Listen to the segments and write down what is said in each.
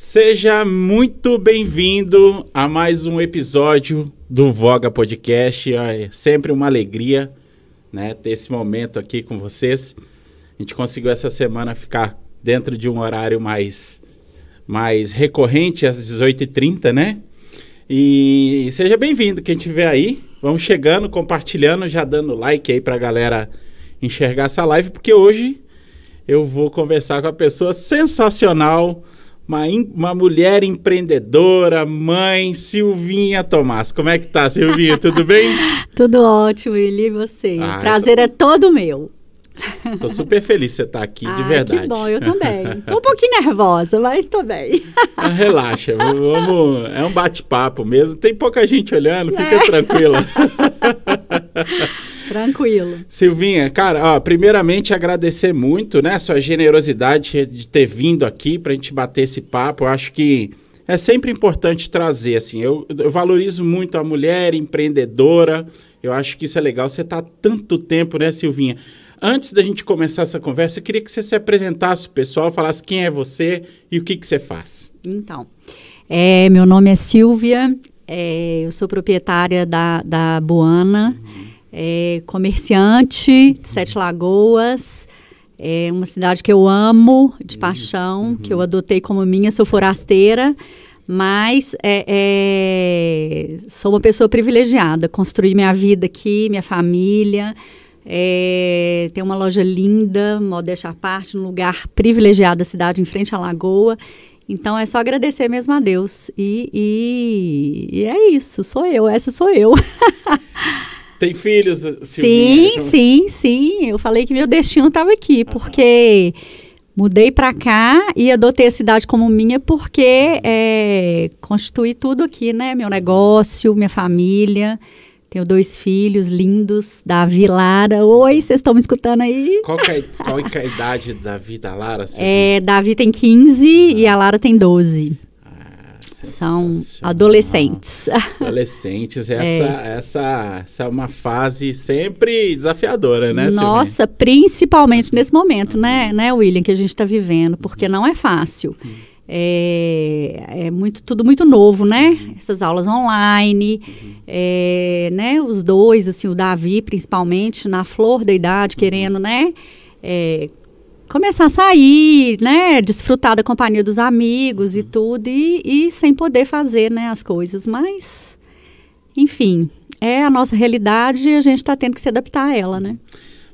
Seja muito bem-vindo a mais um episódio do Voga Podcast. É sempre uma alegria né, ter esse momento aqui com vocês. A gente conseguiu essa semana ficar dentro de um horário mais, mais recorrente, às 18h30, né? E seja bem-vindo, quem estiver aí. Vamos chegando, compartilhando, já dando like aí pra galera enxergar essa live, porque hoje eu vou conversar com a pessoa sensacional uma, uma mulher empreendedora, mãe, Silvinha Tomás. Como é que tá, Silvinha? Tudo bem? Tudo ótimo, Willi, e você? Ah, o prazer tô... é todo meu. Tô super feliz de você estar tá aqui, ah, de verdade. Que bom, eu também. Tô um pouquinho nervosa, mas tô bem. Ah, relaxa, vamos. É um bate-papo mesmo. Tem pouca gente olhando, fica é. tranquila. Tranquilo. Silvinha, cara, ó, primeiramente agradecer muito, né, sua generosidade de ter vindo aqui para a gente bater esse papo. Eu acho que é sempre importante trazer, assim, eu, eu, valorizo muito a mulher empreendedora. Eu acho que isso é legal. Você está tanto tempo, né, Silvinha? Antes da gente começar essa conversa, eu queria que você se apresentasse o pessoal, falasse quem é você e o que, que você faz. Então, é, meu nome é Silvia, é, eu sou proprietária da, da Boana. Uhum é comerciante de Sete Lagoas. É uma cidade que eu amo de uhum. paixão, uhum. que eu adotei como minha, sou forasteira, mas é, é, sou uma pessoa privilegiada. Construí minha vida aqui, minha família. É, tem uma loja linda, modéstia à parte, num lugar privilegiado da cidade, em frente à lagoa. Então é só agradecer mesmo a Deus. E, e, e é isso, sou eu, essa sou eu. Tem filhos, Silvinha? Sim, sim, sim. Eu falei que meu destino estava aqui, porque mudei para cá e adotei a cidade como minha porque é, constituí tudo aqui, né? Meu negócio, minha família. Tenho dois filhos lindos, Davi e Lara. Oi, vocês estão me escutando aí? Qual, é, qual é a idade da Davi e da Lara? É, Davi tem 15 ah. e a Lara tem 12. São adolescentes. Adolescentes, essa, é. essa, essa é uma fase sempre desafiadora, né? Nossa, Silvia? principalmente nesse momento, né, né, William, que a gente está vivendo, porque não é fácil. Uhum. É, é, muito, tudo muito novo, né? Uhum. Essas aulas online, uhum. é, né? Os dois, assim, o Davi principalmente, na flor da idade, uhum. querendo, né? É, começar a sair, né? Desfrutar da companhia dos amigos e tudo, e, e sem poder fazer né, as coisas. Mas, enfim, é a nossa realidade e a gente está tendo que se adaptar a ela, né?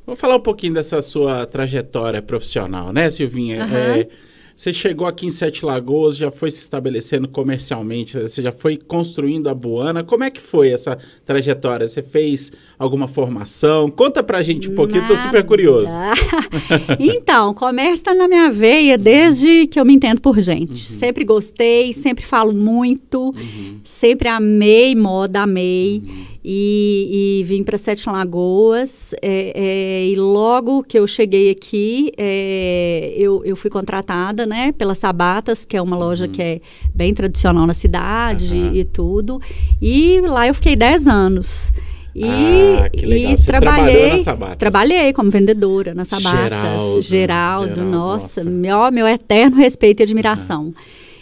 Vamos falar um pouquinho dessa sua trajetória profissional, né, Silvinha? Uhum. É, você chegou aqui em Sete Lagoas, já foi se estabelecendo comercialmente, você já foi construindo a Buana. Como é que foi essa trajetória? Você fez alguma formação? Conta pra gente um pouquinho, Nada. tô super curioso. então, comércio está na minha veia desde que eu me entendo por gente. Uhum. Sempre gostei, sempre falo muito, uhum. sempre amei moda, amei. Uhum e, e vim para Sete Lagoas. É, é, e logo que eu cheguei aqui, é, eu, eu fui contratada né, pela Sabatas, que é uma loja uhum. que é bem tradicional na cidade uhum. e tudo. E lá eu fiquei 10 anos. E, ah, e trabalhei, trabalhei como vendedora na Sabatas. Geraldo, Geraldo, Geraldo nossa, nossa, Meu, meu eterno respeito e admiração. Uhum.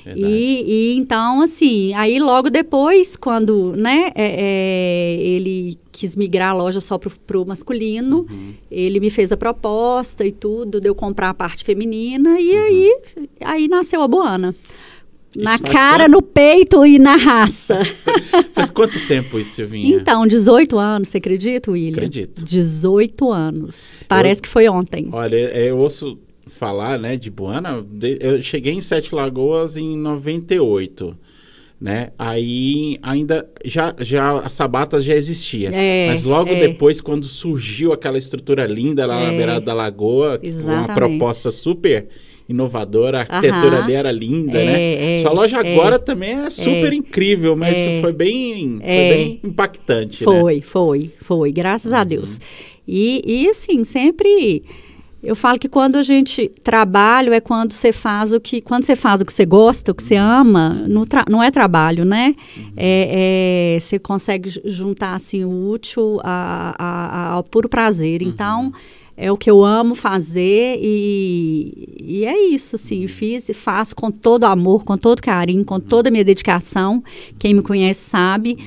E, e, então, assim, aí logo depois, quando né, é, é, ele quis migrar a loja só para o masculino, uhum. ele me fez a proposta e tudo, deu comprar a parte feminina, e uhum. aí, aí nasceu a Boana. Na cara, quanto... no peito e na raça. faz quanto tempo isso, Silvinha? Então, 18 anos, você acredita, William? Acredito. 18 anos. Parece eu, que foi ontem. Olha, eu ouço falar, né, de Buana, eu cheguei em Sete Lagoas em 98, né? Aí ainda já já a Sabatas já existia, é, mas logo é. depois quando surgiu aquela estrutura linda lá é, na beirada da lagoa, uma proposta super inovadora, a arquitetura ali era linda, é, né? É, Sua loja é. agora também é super incrível, mas foi bem, foi bem impactante, Foi, né? foi, foi, graças uhum. a Deus. E, e assim, sempre eu falo que quando a gente trabalha é quando você faz o que quando você faz o que você gosta, o que você ama, não, não é trabalho, né? Uhum. É, é, você consegue juntar assim o útil a, a, a, ao puro prazer. Uhum. Então é o que eu amo fazer e, e é isso, assim, fiz e faço com todo amor, com todo carinho, com toda a minha dedicação. Quem me conhece sabe.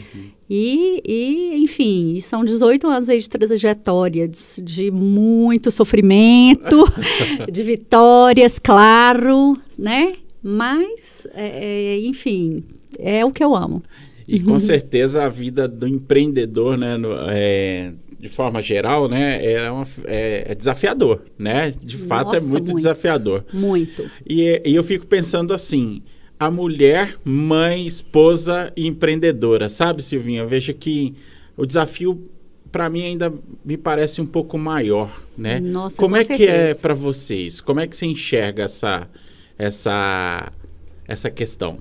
E, e, enfim, são 18 anos de trajetória, de, de muito sofrimento, de vitórias, claro, né? Mas, é, é, enfim, é o que eu amo. E com certeza a vida do empreendedor, né, no, é, de forma geral, né, é, uma, é, é desafiador, né? De fato é Nossa, muito, muito. desafiador. Muito. E, e eu fico pensando assim, a mulher, mãe, esposa e empreendedora, sabe, Silvinha? Eu vejo que o desafio para mim ainda me parece um pouco maior, né? Nossa, Como com é que é certeza. para vocês? Como é que você enxerga essa essa essa questão?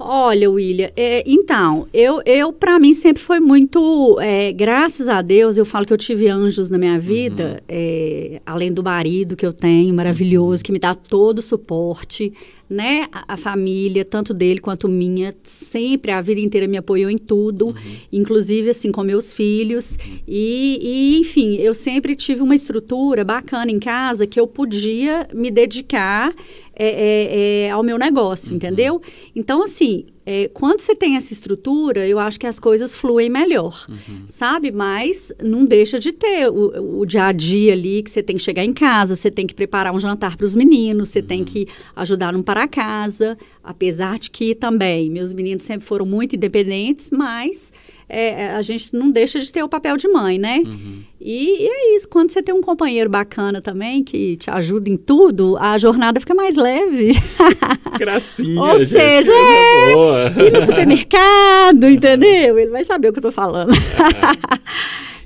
Olha, William, é, então, eu, eu para mim sempre foi muito, é, graças a Deus, eu falo que eu tive anjos na minha vida, é, além do marido que eu tenho, maravilhoso, que me dá todo o suporte, né? A, a família, tanto dele quanto minha, sempre, a vida inteira me apoiou em tudo, inclusive, assim, com meus filhos. E, e, enfim, eu sempre tive uma estrutura bacana em casa que eu podia me dedicar é, é, é, ao meu negócio, entendeu? Então, assim, é, quando você tem essa estrutura, eu acho que as coisas fluem melhor, sabe? Mas não deixa de ter o, o dia a dia ali, que você tem que chegar em casa, você tem que preparar um jantar para os meninos, você tem que ajudar um para casa, apesar de que também meus meninos sempre foram muito independentes, mas é, a gente não deixa de ter o papel de mãe, né? E, e é isso, quando você tem um companheiro bacana também, que te ajuda em tudo, a jornada fica mais leve. Gracinha, Ou gente, seja, é. boa. Ir no supermercado, entendeu? Ele vai saber o que eu tô falando.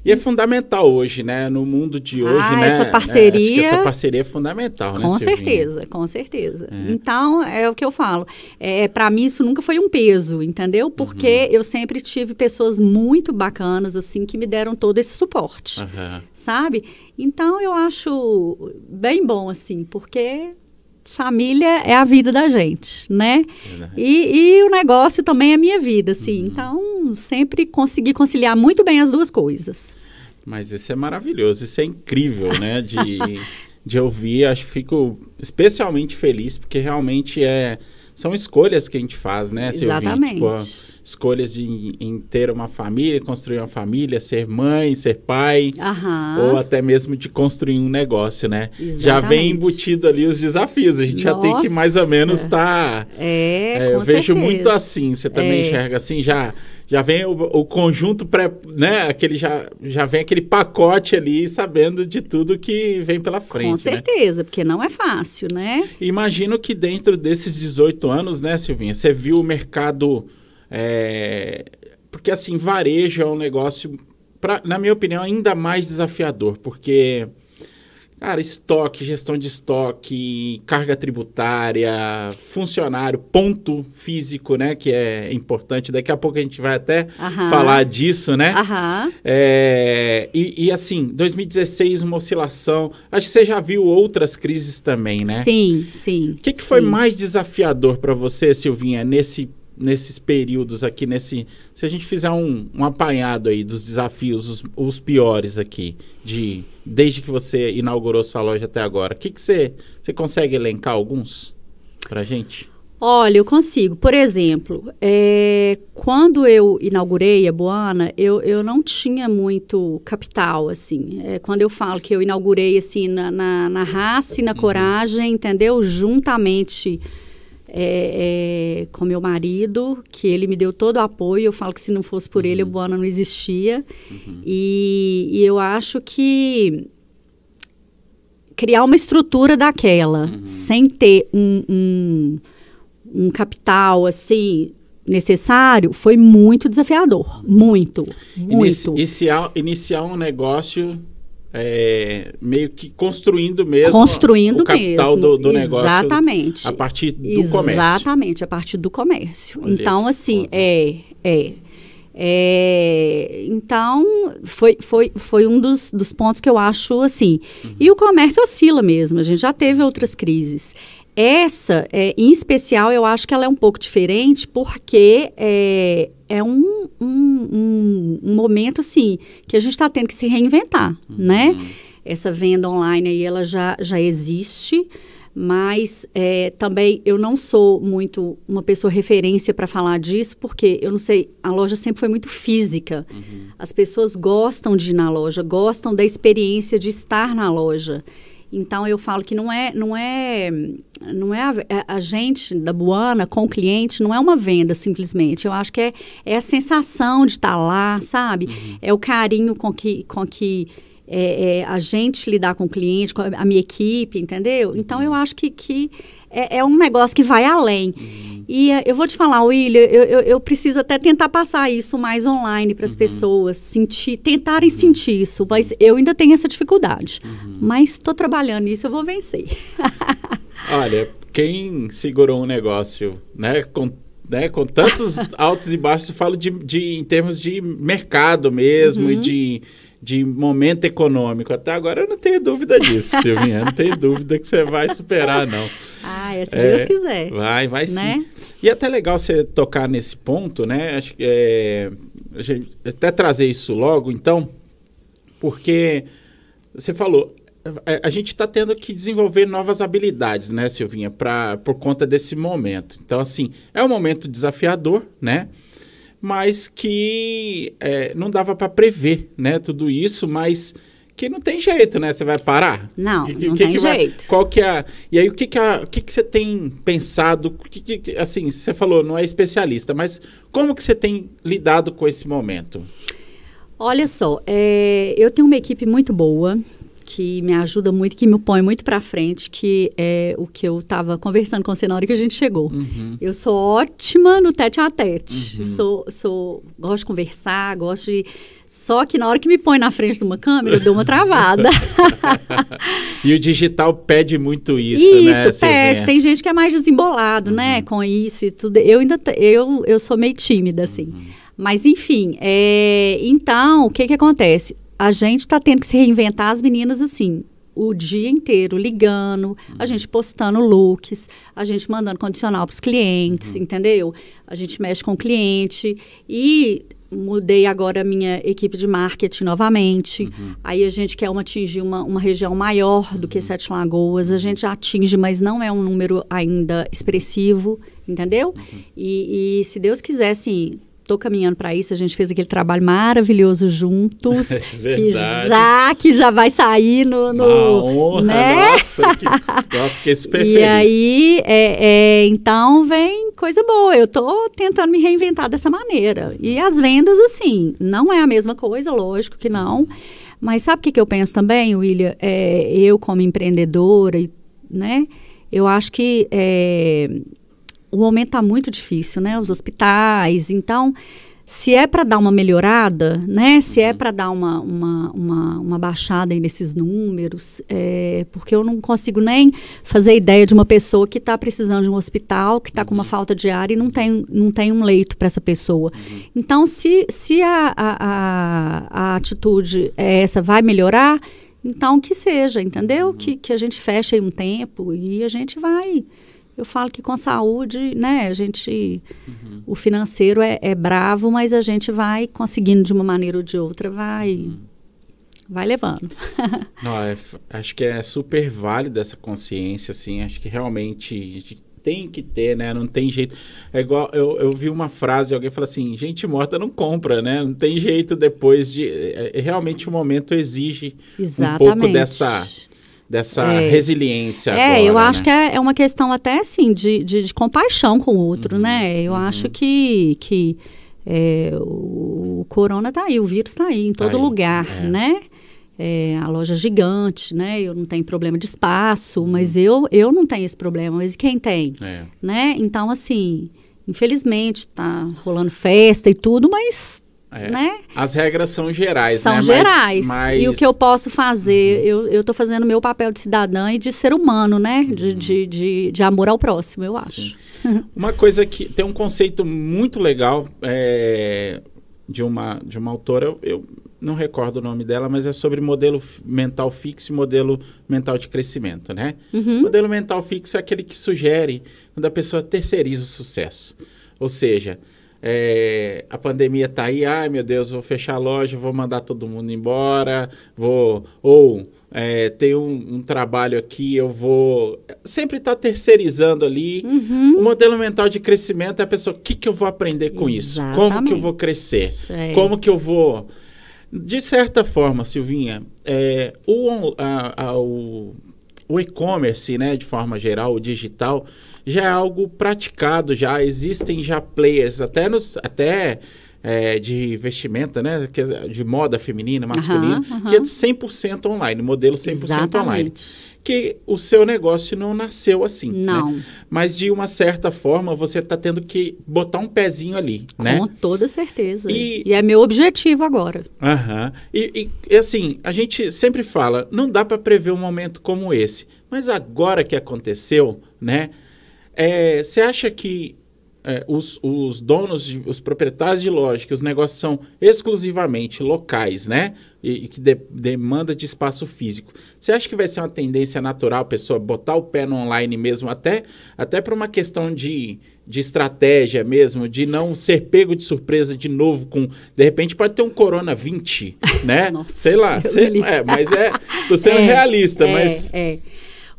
E é fundamental hoje, né? No mundo de hoje, Ah, né? essa É, parceria- acho que essa parceria é fundamental, né, Com Silvinha? certeza, com certeza. Então, é o que eu falo. É, para mim, isso nunca foi um peso, entendeu? Porque eu sempre tive pessoas muito bacanas, assim, que me deram todo esse suporte, Aham. sabe? Então, eu acho bem bom, assim, porque família é a vida da gente, né? Verdade. E, e o negócio também é a minha vida, assim. Então, sempre consegui conciliar muito bem as duas coisas. Mas isso é maravilhoso, isso é incrível, né? De, de ouvir, acho que fico especialmente feliz, porque realmente é, são escolhas que a gente faz, né? Exatamente. Tipo, a- escolhas de, em ter uma família, construir uma família, ser mãe, ser pai, Aham. ou até mesmo de construir um negócio, né? Já Exatamente. vem embutido ali os desafios, a gente já tem que mais ou Nossa. menos estar... É, É, com eu vejo certeza. muito assim, você também É. enxerga assim, já já vem o, o conjunto pré, né, aquele já já vem aquele pacote ali sabendo de tudo que vem pela frente, Com né? certeza, porque não é fácil, né? Imagino que dentro desses 18 anos, né, Silvinha, você viu o mercado é, porque assim, varejo é um negócio pra, na minha opinião ainda mais desafiador, porque Cara, estoque, gestão de estoque, carga tributária, funcionário, ponto físico, né? Que é importante. Daqui a pouco a gente vai até Aham. falar disso, né? É, e, e, assim, 2016, uma oscilação. Acho que você já viu outras crises também, né? Sim, sim. O que, que foi sim. mais desafiador para você, Silvinha, nesse, nesses períodos aqui, nesse. Se a gente fizer um, um apanhado aí dos desafios, os, os piores aqui, de desde que você inaugurou sua loja até agora, o que, que você, você consegue elencar alguns pra gente? Olha, eu consigo. Por exemplo, é, quando eu inaugurei a Boana, eu, eu não tinha muito capital, assim. É, quando eu falo que eu inaugurei, assim, na, na, na raça e na coragem, entendeu? Juntamente é, é, com meu marido, que ele me deu todo o apoio. Eu falo que se não fosse por ele, a Boana não existia. E, e eu acho que criar uma estrutura daquela, sem ter um, um, um capital assim necessário, foi muito desafiador. Muito, Inici- muito. Iniciar, iniciar um negócio é, meio que construindo mesmo Construindo o capital mesmo. do, do negócio Exatamente. a partir do comércio. Exatamente, a partir do comércio. Olha então, assim, é, é. É, então, foi, foi, foi um dos, dos pontos que eu acho assim. Uhum. E o comércio oscila mesmo, a gente já teve outras crises. Essa, é, em especial, eu acho que ela é um pouco diferente porque é, um, um, um momento assim que a gente está tendo que se reinventar, Uhum. né? essa venda online aí ela já, já existe, mas é, também eu não sou muito uma pessoa referência para falar disso, porque eu não sei, a loja sempre foi muito física. Uhum. As pessoas gostam de ir na loja, gostam da experiência de estar na loja. Então eu falo que não é, não é, não é a, é a, gente da Buana com o cliente, não é uma venda simplesmente. Eu acho que é, é a sensação de estar lá, sabe? Uhum. É o carinho com que, com que é, é, a gente lidar com o cliente, com a minha equipe, entendeu? Então eu acho que, que é, é um negócio que vai além. Uhum. E uh, eu vou te falar, William, eu, eu, eu, preciso até tentar passar isso mais online para as uhum. pessoas, sentir, tentarem uhum. sentir isso, mas eu ainda tenho essa dificuldade. Uhum. Mas estou trabalhando nisso, eu vou vencer. Olha, quem segurou um negócio, né, com né, com tantos altos e baixos, eu falo de, de, em termos de mercado mesmo, uhum. e de, de momento econômico. Até agora eu não tenho dúvida disso, Silvinha. Eu não tenho dúvida que você vai superar, não. Ah, é se é, Deus quiser. Vai, vai né? sim. E é até legal você tocar nesse ponto, né? Acho que é, até trazer isso logo, então, porque você falou, a, a gente está tendo que desenvolver novas habilidades, né, Silvinha, pra, por conta desse momento. Então, assim, é um momento desafiador, né? Mas que é, não dava para prever, né? Tudo isso, mas que não tem jeito, né? Você vai parar? Não, que, não que tem que jeito. Vai, qual que é? E aí o que que, a, o que que você tem pensado? Que, que, assim, você falou não é especialista, mas como que você tem lidado com esse momento? Olha só, é, eu tenho uma equipe muito boa que me ajuda muito, que me põe muito para frente, que é o que eu estava conversando com você na hora que a gente chegou. Uhum. Eu sou ótima no tete a tete. Uhum. Sou, sou, gosto de conversar, gosto de. Só que na hora que me põe na frente de uma câmera, eu dou uma travada. e o digital pede muito isso, isso né? Isso, pede. Tem gente que é mais desembolado, né, uhum. né? Com isso e tudo. Eu ainda eu, eu sou meio tímida, assim. Uhum. Mas, enfim, é, então, o que que acontece? A gente está tendo que se reinventar as meninas assim, o dia inteiro ligando, uhum. a gente postando looks, a gente mandando condicional para os clientes, uhum. entendeu? A gente mexe com o cliente e mudei agora a minha equipe de marketing novamente. Uhum. Aí a gente quer uma, atingir uma, uma região maior do que uhum. Sete Lagoas. A gente atinge, mas não é um número ainda expressivo, entendeu? Uhum. E, e se Deus quiser, assim, estou caminhando para isso. A gente fez aquele trabalho maravilhoso juntos, é que já que já vai sair no, no honra, né? Nossa, que, eu fiquei super e feliz. aí, é, é, então vem coisa boa. Eu estou tentando me reinventar dessa maneira. E as vendas, assim, não é a mesma coisa, lógico que não. Mas sabe o que, que eu penso também, William? É, eu como empreendedora, né? Eu acho que é, o momento está muito difícil, né? Os hospitais. Então, se é para dar uma melhorada, né? Se é uhum. para dar uma, uma, uma, uma, baixada aí nesses números, é, porque eu não consigo nem fazer ideia de uma pessoa que está precisando de um hospital, que está com uma uhum. falta de ar e não tem, não tem um leito para essa pessoa. Uhum. Então, se, se a, a, a, a atitude é essa, vai melhorar, então que seja, entendeu? Que, que a gente feche aí um tempo e a gente vai eu falo que com saúde, né, a gente, uhum. o financeiro é, é, bravo, mas a gente vai conseguindo de uma maneira ou de outra, vai, uhum. vai levando. Não, é, acho que é super válida essa consciência, assim, acho que realmente tem que ter, né, não tem jeito. É igual, eu, eu vi uma frase, alguém falou assim, gente morta não compra, né, não tem jeito depois de, é, é realmente o momento exige Exatamente. um pouco dessa dessa é. resiliência. É, agora, eu acho né? que é, é, uma questão até assim de, de, de compaixão com o outro, uhum, né? Eu uhum. acho que, que é, o, corona tá aí, o vírus tá aí em todo tá lugar, é. né? É, a loja gigante, né? Eu não tenho problema de espaço, uhum. mas eu, eu não tenho esse problema, mas quem tem? É. Né? Então, assim, infelizmente, tá rolando festa e tudo, mas é. Né? As regras são gerais, são né? gerais. Mas, mas... E o que eu posso fazer, uhum. eu estou fazendo meu papel de cidadã e de ser humano, né? Uhum. De, de, de, de, amor ao próximo, eu acho. uma coisa que tem um conceito muito legal é, de, uma, de uma autora, eu, eu não recordo o nome dela, mas é sobre modelo mental fixo e modelo mental de crescimento, né? Uhum. Modelo mental fixo é aquele que sugere quando a pessoa terceiriza o sucesso. Ou seja, é, a pandemia tá aí, ai meu Deus, vou fechar a loja, vou mandar todo mundo embora, vou ou é, tem um, um, trabalho aqui, eu vou sempre estar tá terceirizando ali. Uhum. O modelo mental de crescimento é a pessoa, o que, que eu vou aprender com Exatamente. isso? Como que eu vou crescer? É. Como que eu vou... De certa forma, Silvinha, é, o, a, a, o, o e-commerce, né, de forma geral, o digital, já é algo praticado, já existem já players, até nos... Até, é, de vestimenta, né? É de moda feminina, masculina, uhum, uhum. que é 100% online, modelo 100% Exatamente. online. Que o seu negócio não nasceu assim. Né? Não. Né? Mas de uma certa forma você está tendo que botar um pezinho ali, Com né? Com toda certeza. E, e, é meu objetivo agora. Aham. E, e, assim, a gente sempre fala, não dá para prever um momento como esse. Mas agora que aconteceu, né? É, você acha que é, os, os donos, de, os proprietários de loja, que os negócios são exclusivamente locais, né? E, e que de, demanda de espaço físico. Você acha que vai ser uma tendência natural a pessoa botar o pé no online mesmo, até, até para uma questão de, de estratégia mesmo, de não ser pego de surpresa de novo com. De repente pode ter um Corona 20, né? Nossa, Sei lá. É, mas é. Tô sendo é, realista, é, mas. É.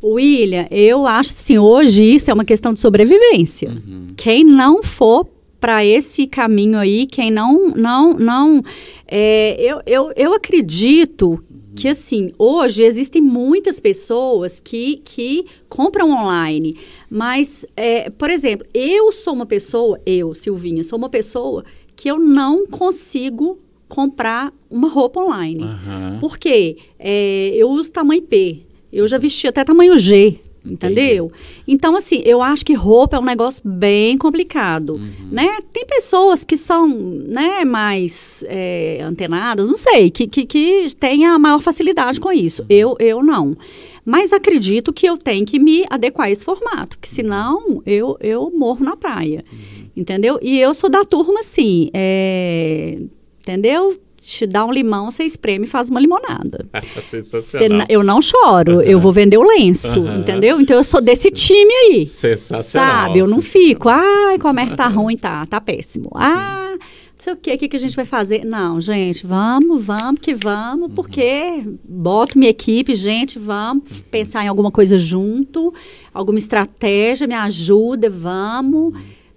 William, eu acho assim, hoje isso é uma questão de sobrevivência. Uhum. Quem não for para esse caminho aí, quem não, não, não, é, eu, eu, eu acredito que assim, hoje existem muitas pessoas que, que compram online, mas, é, por exemplo, eu sou uma pessoa, eu, Silvinha, sou uma pessoa que eu não consigo comprar uma roupa online. Uhum. Por quê? É, eu uso tamanho P. Eu já vesti até tamanho G, entendeu? Entendi. Então, assim, eu acho que roupa é um negócio bem complicado, uhum. né? Tem pessoas que são, né, mais é, antenadas, não sei, que, que, que têm a maior facilidade com isso. Uhum. Eu, eu não. Mas acredito que eu tenho que me adequar a esse formato, que senão eu, eu morro na praia, uhum. entendeu? E eu sou da turma, assim, é, entendeu? Te dá um limão, você espreme e faz uma limonada. Sensacional. eu não choro, uhum. eu vou vender o lenço, uhum. entendeu? Então eu sou desse time aí. Sensacional. Sabe? Eu não fico, ai, comércio tá ruim, tá, tá péssimo. Ah, não sei o que, o que, que a gente vai fazer? Não, gente, vamos, vamos que vamos, uhum. porque boto minha equipe, gente, vamos uhum. pensar em alguma coisa junto, alguma estratégia, me ajuda, vamos.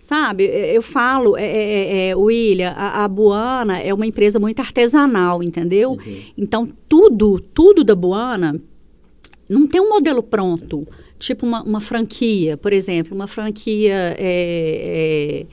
Sabe, eu falo, é, é, é, é William, a, a, Buana é uma empresa muito artesanal, entendeu? Uhum. Então, tudo, tudo da Buana não tem um modelo pronto. Tipo uma, uma franquia, por exemplo, uma franquia é, é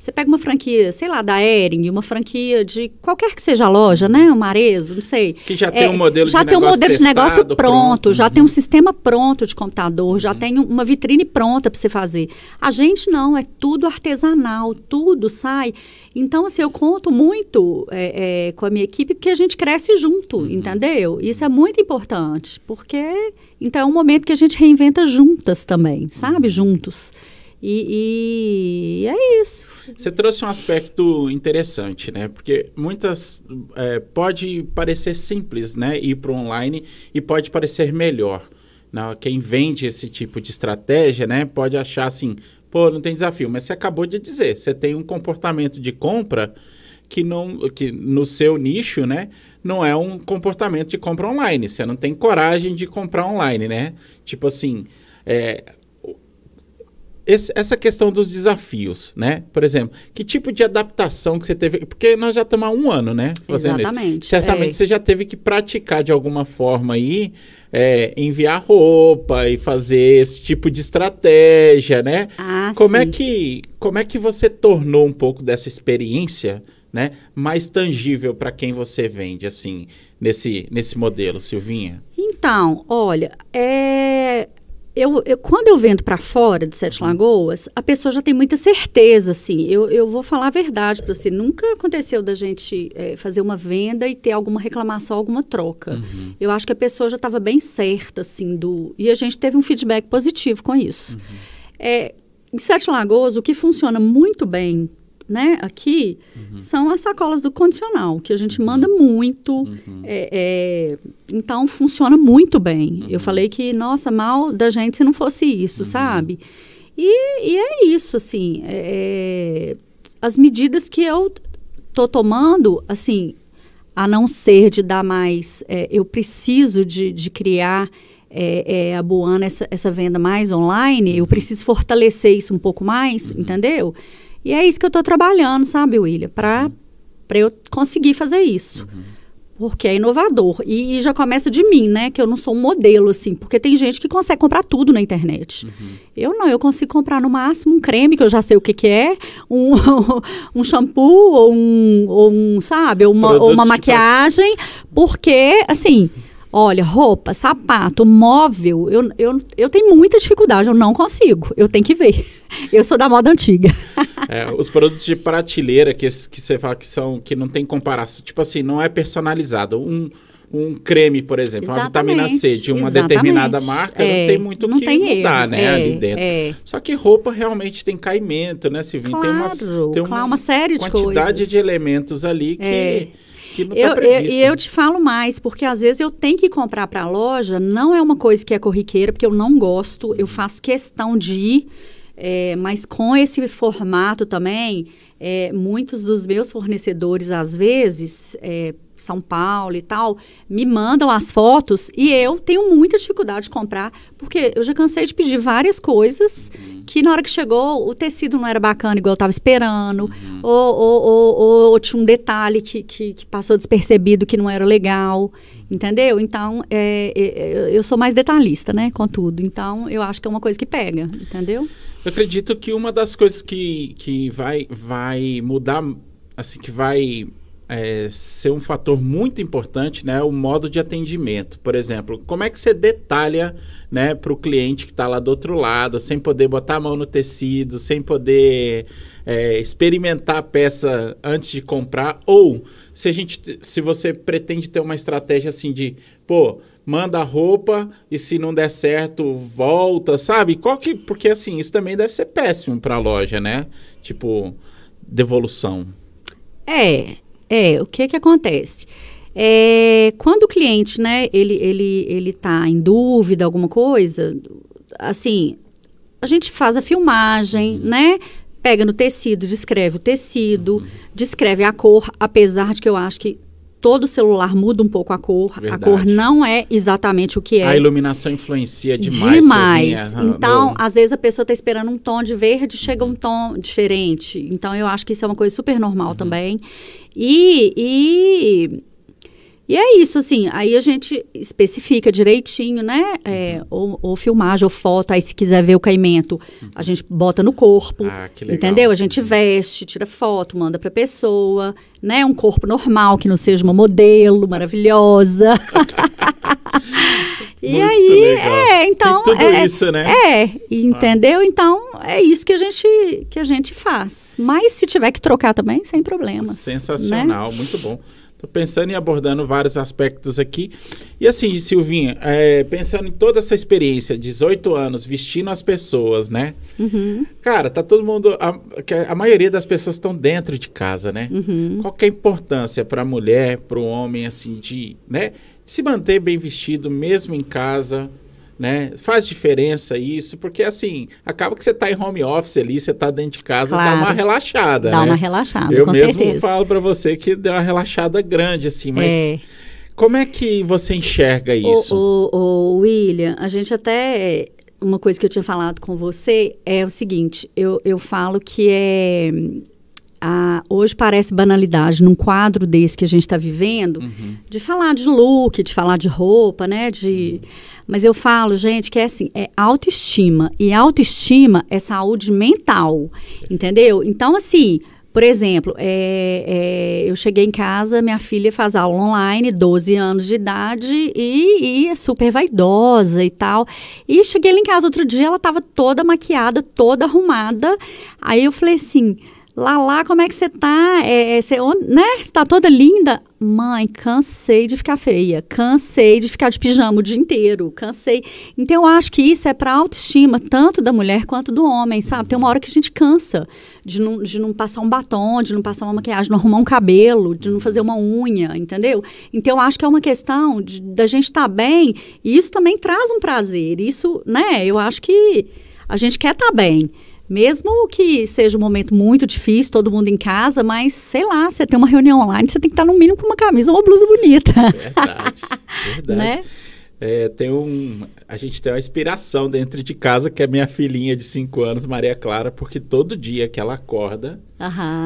você pega uma franquia, sei lá, da Ering, uma franquia de qualquer que seja a loja, né? Um Marezo, não sei. Que já tem um modelo já de tem um modelo de negócio pronto, pronto já uhum. tem um sistema pronto de computador, uhum. já tem uma vitrine pronta para você fazer. A gente não, é tudo artesanal, tudo sai. Então, assim, eu conto muito é, é, com a minha equipe porque a gente cresce junto, uhum. entendeu? Isso é muito importante, porque então é um momento que a gente reinventa juntas também, sabe? Uhum. Juntos. E, e, é isso. Você trouxe um aspecto interessante, né? Porque muitas é, pode parecer simples, né? Ir para online e pode parecer melhor. Né? Quem vende esse tipo de estratégia, né? Pode achar assim, pô, não tem desafio. Mas você acabou de dizer, você tem um comportamento de compra que não, que no seu nicho, né? Não é um comportamento de compra online. Você não tem coragem de comprar online, né? Tipo assim, é, esse, essa questão dos desafios, né? Por exemplo, que tipo de adaptação que você teve? Porque nós já estamos há um ano, né? Fazendo Exatamente. Isso. Certamente é. você já teve que praticar de alguma forma aí, é, enviar roupa e fazer esse tipo de estratégia, né? Ah, como sim. é que como é que você tornou um pouco dessa experiência, né, mais tangível para quem você vende, assim, nesse nesse modelo, Silvinha? Então, olha, é eu, eu, quando eu vendo para fora de Sete uhum. Lagoas, a pessoa já tem muita certeza, assim. Eu, eu vou falar a verdade para você. Nunca aconteceu da gente é, fazer uma venda e ter alguma reclamação, alguma troca. Uhum. Eu acho que a pessoa já estava bem certa, assim, do... E a gente teve um feedback positivo com isso. Uhum. É, em Sete Lagoas, o que funciona muito bem né, aqui, uhum. são as sacolas do condicional, que a gente uhum. manda muito. Uhum. É, é, então, funciona muito bem. Eu uhum. falei que, nossa, mal da gente se não fosse isso, uhum. sabe? E, e, é isso, assim. É, é, as medidas que eu tô tomando, assim, a não ser de dar mais. É, eu preciso de, de criar é, é, a Boana essa, essa venda mais online, eu preciso fortalecer isso um pouco mais, uhum. entendeu? E é isso que eu estou trabalhando, sabe, William? Para uhum. eu conseguir fazer isso. Uhum porque é inovador. E, e, já começa de mim, né? Que eu não sou um modelo, assim, porque tem gente que consegue comprar tudo na internet. Uhum. Eu não, eu consigo comprar no máximo um creme, que eu já sei o que, que é, um, um shampoo, ou um, ou um sabe, uma, ou uma maquiagem, porque, assim. Olha, roupa, sapato, móvel, eu, eu, eu tenho muita dificuldade, eu não consigo. Eu tenho que ver. Eu sou da moda antiga. É, os produtos de prateleira que, que você fala que são que não tem comparação, tipo assim, não é personalizado. Um, um creme, por exemplo, Exatamente. uma vitamina C de uma Exatamente. determinada marca, é, não tem muito o que tem mudar, erro. né, é, ali dentro. É. Só que roupa realmente tem caimento, né, Silvinho? Claro, tem, umas, tem uma, uma série de quantidade coisas. de elementos ali que é que não está previsto. E eu, eu, te falo mais, porque às vezes eu tenho que comprar para a loja, não é uma coisa que é corriqueira, porque eu não gosto, eu faço questão de ir, é, mas com esse formato também, é, muitos dos meus fornecedores, às vezes, é, são Paulo e tal, me mandam as fotos e eu tenho muita dificuldade de comprar, porque eu já cansei de pedir várias coisas uhum. Que na hora que chegou o tecido não era bacana igual eu estava esperando, uhum. ou, ou, ou, ou, tinha um detalhe que, que, que, passou despercebido que não era legal, entendeu? Então, é, é, eu sou mais detalhista, né, com tudo. Então, eu acho que é uma coisa que pega, entendeu? Eu acredito que uma das coisas que, que vai, vai mudar, assim, que vai é, ser um fator muito importante, né, o modo de atendimento. Por exemplo, como é que você detalha, né, para o cliente que está lá do outro lado, sem poder botar a mão no tecido, sem poder é, experimentar a peça antes de comprar, ou se a gente, se você pretende ter uma estratégia assim de, pô, manda a roupa e se não der certo volta, sabe? Qual que, porque assim isso também deve ser péssimo para a loja, né? Tipo devolução. É, é, o que que acontece? É, quando o cliente, né, ele, ele, ele tá em dúvida, alguma coisa, assim, a gente faz a filmagem, uhum. né? Pega no tecido, descreve o tecido, uhum. descreve a cor, apesar de que eu acho que todo celular muda um pouco a cor. Verdade. A cor não é exatamente o que é. A iluminação influencia demais. Demais. Então, às vezes a pessoa está esperando um tom de verde, chega um tom diferente. Então, eu acho que isso é uma coisa super normal uhum. também. E, e e é isso, assim, aí a gente especifica direitinho, né? É, uhum. ou, ou, filmagem, ou foto, aí se quiser ver o caimento, a gente bota no corpo, ah, entendeu? A gente veste, tira foto, manda pra pessoa, né? Um corpo normal, que não seja uma modelo maravilhosa. e Muito aí, legal. é, então... Tem tudo é, isso, né? É, entendeu? Ah. Então, é isso que a gente, que a gente faz. Mas se tiver que trocar também, sem problemas. Né? Sensacional, né? muito bom. Estou pensando e abordando vários aspectos aqui. E assim, Silvinha, é, pensando em toda essa experiência, 18 anos, vestindo as pessoas, né? Uhum. Cara, tá todo mundo. A, a maioria das pessoas estão dentro de casa, né? Uhum. Qual que é a importância para a mulher, para o homem, assim, de, né, se manter bem vestido, mesmo em casa? Né? Faz diferença isso, porque assim, acaba que você está em home office ali, você está dentro de casa, claro. dá uma relaxada, Dá né? uma relaxada, Eu com mesmo certeza. falo para você que deu uma relaxada grande, assim, mas... É. Como é que você enxerga isso? O, o, o William, a gente até uma coisa que eu tinha falado com você é o seguinte: eu, eu falo que é. A, hoje parece banalidade num quadro desse que a gente está vivendo, uhum. de falar de look, de falar de roupa, né? De, uhum. Mas eu falo, gente, que é assim, é autoestima. E autoestima é saúde mental, entendeu? Então, assim, por exemplo, é, é, eu cheguei em casa, minha filha faz aula online, 12 anos de idade, e, e, é super vaidosa e tal. E cheguei lá em casa outro dia, ela estava toda maquiada, toda arrumada. Aí eu falei assim Lala, como é que você tá? É, é, você, né? Você tá toda linda? Mãe, cansei de ficar feia. Cansei de ficar de pijama o dia inteiro. Cansei. Então, eu acho que isso é para autoestima, tanto da mulher quanto do homem, sabe? Tem uma hora que a gente cansa de não, de não passar um batom, de não passar uma maquiagem, de não arrumar um cabelo, de não fazer uma unha, entendeu? Então, eu acho que é uma questão de, da gente estar tá bem. E isso também traz um prazer. Isso, né? Eu acho que a gente quer estar tá bem. Mesmo que seja um momento muito difícil, todo mundo em casa, mas sei lá, você tem uma reunião online, você tem que estar no mínimo com uma camisa ou uma blusa bonita. Verdade, verdade. né? É, tem um, a gente tem uma inspiração dentro de casa, que é minha filhinha de 5 anos, Maria Clara, porque todo dia que ela acorda.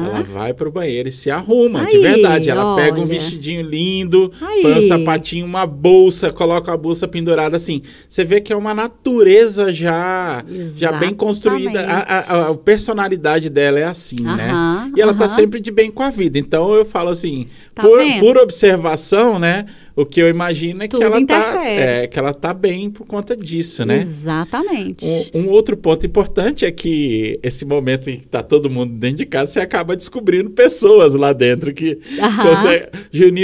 Ela vai pro banheiro e se arruma, Aí, de verdade. Ela olha. pega um vestidinho lindo, Aí. põe um sapatinho, uma bolsa, coloca a bolsa pendurada assim. Você vê que é uma natureza já, já bem construída. A, a, a personalidade dela é assim, né? E ela uhum. tá sempre de bem com a vida. Então eu falo assim, tá por, por, observação, né? O que eu imagino é que ela, tá, é, que ela tá bem por conta disso, né? Exatamente. Um, um outro ponto importante é que esse momento em que tá todo mundo dentro de casa você acaba descobrindo pessoas lá dentro que uhum. você...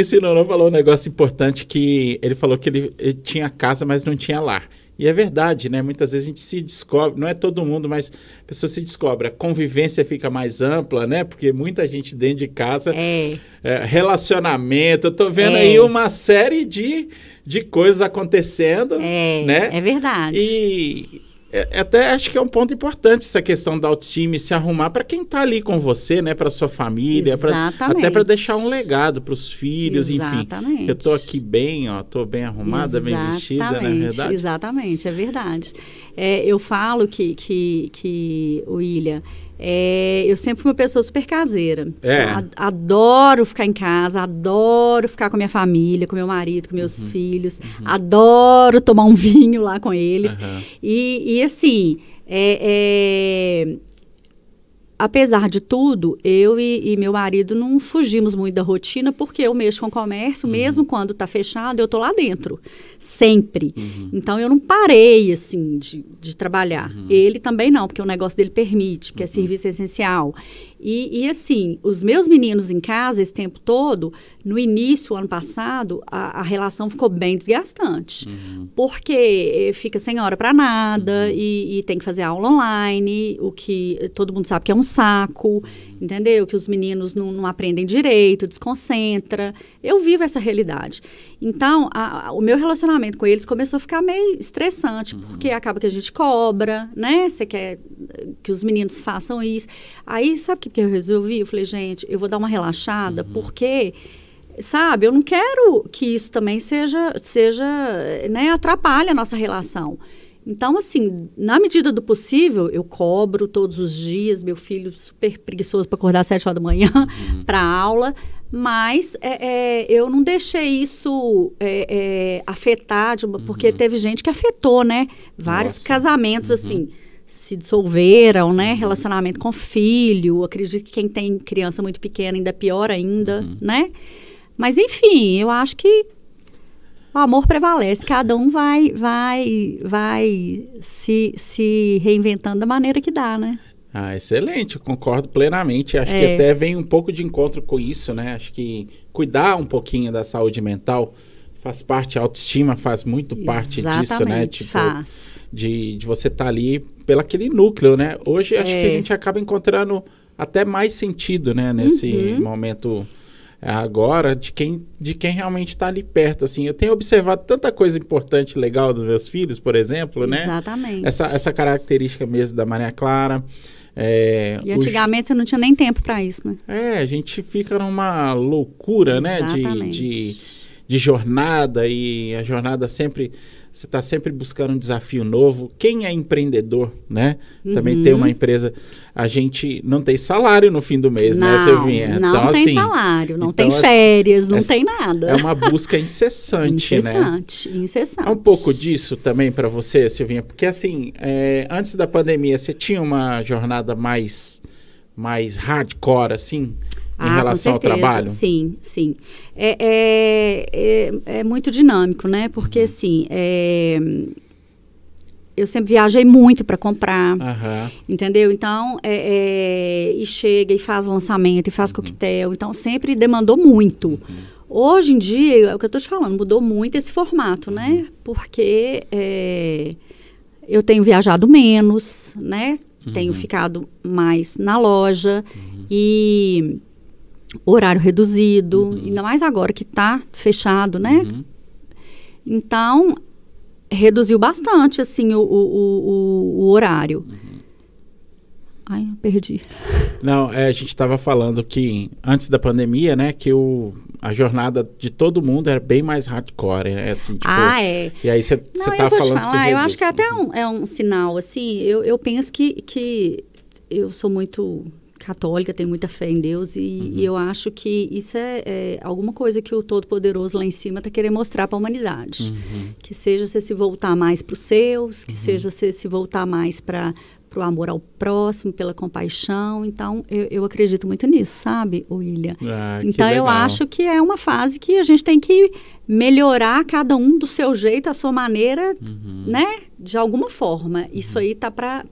Sinonô falou um negócio importante que ele falou que ele, ele tinha casa, mas não tinha lar. E é verdade, né? Muitas vezes a gente se descobre, não é todo mundo, mas a pessoa se descobre. A convivência fica mais ampla, né? Porque muita gente dentro de casa. É. É, relacionamento. Eu tô vendo é. aí uma série de, de coisas acontecendo. É, né? é verdade. E é, é, até acho que é um ponto importante essa questão da autoestima e se arrumar para quem está ali com você, né, para sua família, pra, até para deixar um legado para os filhos, Exatamente. enfim. Eu estou aqui bem, ó, tô bem arrumada, Exatamente. bem vestida, não é verdade? Exatamente, é verdade. É, eu falo que que que o William é, eu sempre fui uma pessoa super caseira. É. Então, adoro ficar em casa, adoro ficar com a minha família, com meu marido, com meus uhum. filhos. Uhum. Adoro tomar um vinho lá com eles. Uhum. E, e, assim, é, é, apesar de tudo, eu e, e, meu marido não fugimos muito da rotina, porque eu mexo com comércio, uhum. mesmo quando está fechado, eu estou lá dentro, sempre. Uhum. Então, eu não parei, assim, de, de trabalhar. Uhum. Ele também não, porque o negócio dele permite, porque é uhum. serviço essencial. E, e, assim, os meus meninos em casa esse tempo todo, no início, ano passado, a, a relação ficou bem desgastante. Uhum. Porque fica sem hora para nada uhum. e, e, tem que fazer aula online, o que todo mundo sabe que é um saco, entendeu? Que os meninos não, não aprendem direito, desconcentra. Eu vivo essa realidade. Então, a, a, o meu relacionamento com eles começou a ficar meio estressante, uhum. porque acaba que a gente cobra, né? Você quer que os meninos façam isso. Aí, sabe o que, que eu resolvi? Eu falei, gente, eu vou dar uma relaxada, uhum. porque sabe, eu não quero que isso também seja, seja né, atrapalhe a nossa relação. Então, assim, na medida do possível, eu cobro todos os dias, meu filho super preguiçoso para acordar às sete horas da manhã uhum. para aula, mas é, é, eu não deixei isso é, é afetar, uma, uhum. porque teve gente que afetou, né? Vários Nossa. casamentos, uhum. assim, se dissolveram, né? Uhum. Relacionamento com filho, acredito que quem tem criança muito pequena ainda é pior ainda, uhum. né? Mas, enfim, eu acho que o amor prevalece, cada um vai vai vai se, se reinventando da maneira que dá, né? Ah, excelente, eu concordo plenamente. Acho é. que até vem um pouco de encontro com isso, né? Acho que cuidar um pouquinho da saúde mental faz parte, a autoestima faz muito parte Exatamente, disso, né? Tipo, faz. De, de você estar tá ali pelo aquele núcleo, né? Hoje acho é. que a gente acaba encontrando até mais sentido, né? Nesse uhum. momento agora de quem, de quem realmente está ali perto. Assim, eu tenho observado tanta coisa importante, legal dos meus filhos, por exemplo, né? Exatamente. Essa, essa característica mesmo da Maria Clara. É, e antigamente os... você não tinha nem tempo para isso, né? É, a gente fica numa loucura, Exatamente. né? De, de, de jornada e a jornada sempre você está sempre buscando um desafio novo. Quem é empreendedor, né? Uhum. Também tem uma empresa. A gente não tem salário no fim do mês, né, não, né, Silvinha? Não então, tem assim, salário, não então, tem férias, não é, tem nada. É uma busca incessante, incessante né? Incessante, É um pouco disso também para você, Silvinha, porque assim, é, antes da pandemia, você tinha uma jornada mais, mais hardcore, assim? Em ah, relação ao trabalho? Sim, sim. É, é, é, é, muito dinâmico, né? Porque, uhum. assim, é, eu sempre viajei muito para comprar, uhum. entendeu? Então, é, é, e chega e faz lançamento, e faz uhum. coquetel. Então, sempre demandou muito. Uhum. Hoje em dia, é o que eu estou te falando, mudou muito esse formato, né? Uhum. Porque é, eu tenho viajado menos, né? Tenho uhum. ficado mais na loja e horário reduzido, uhum. ainda mais agora que está fechado, né? Uhum. Então, reduziu bastante, assim, o, o, o, o horário. Uhum. Ai, eu perdi. Não, é, a gente estava falando que antes da pandemia, né, que o, a jornada de todo mundo era bem mais hardcore. É assim, tipo, ah, é. E aí você tá falando falar, Eu acho que é até um, é um sinal, assim, eu, eu penso que, que eu sou muito católica, tenho muita fé em Deus e, uhum. e eu acho que isso é, é, alguma coisa que o Todo-Poderoso lá em cima está querendo mostrar para a humanidade. Uhum. Que seja você se voltar mais para os seus, que uhum. seja você se voltar mais para o amor ao próximo, pela compaixão. Então, eu, eu acredito muito nisso, sabe, William? Ah, então, eu acho que é uma fase que a gente tem que melhorar cada um do seu jeito, a sua maneira, uhum. né? De alguma forma. Isso uhum. aí tá para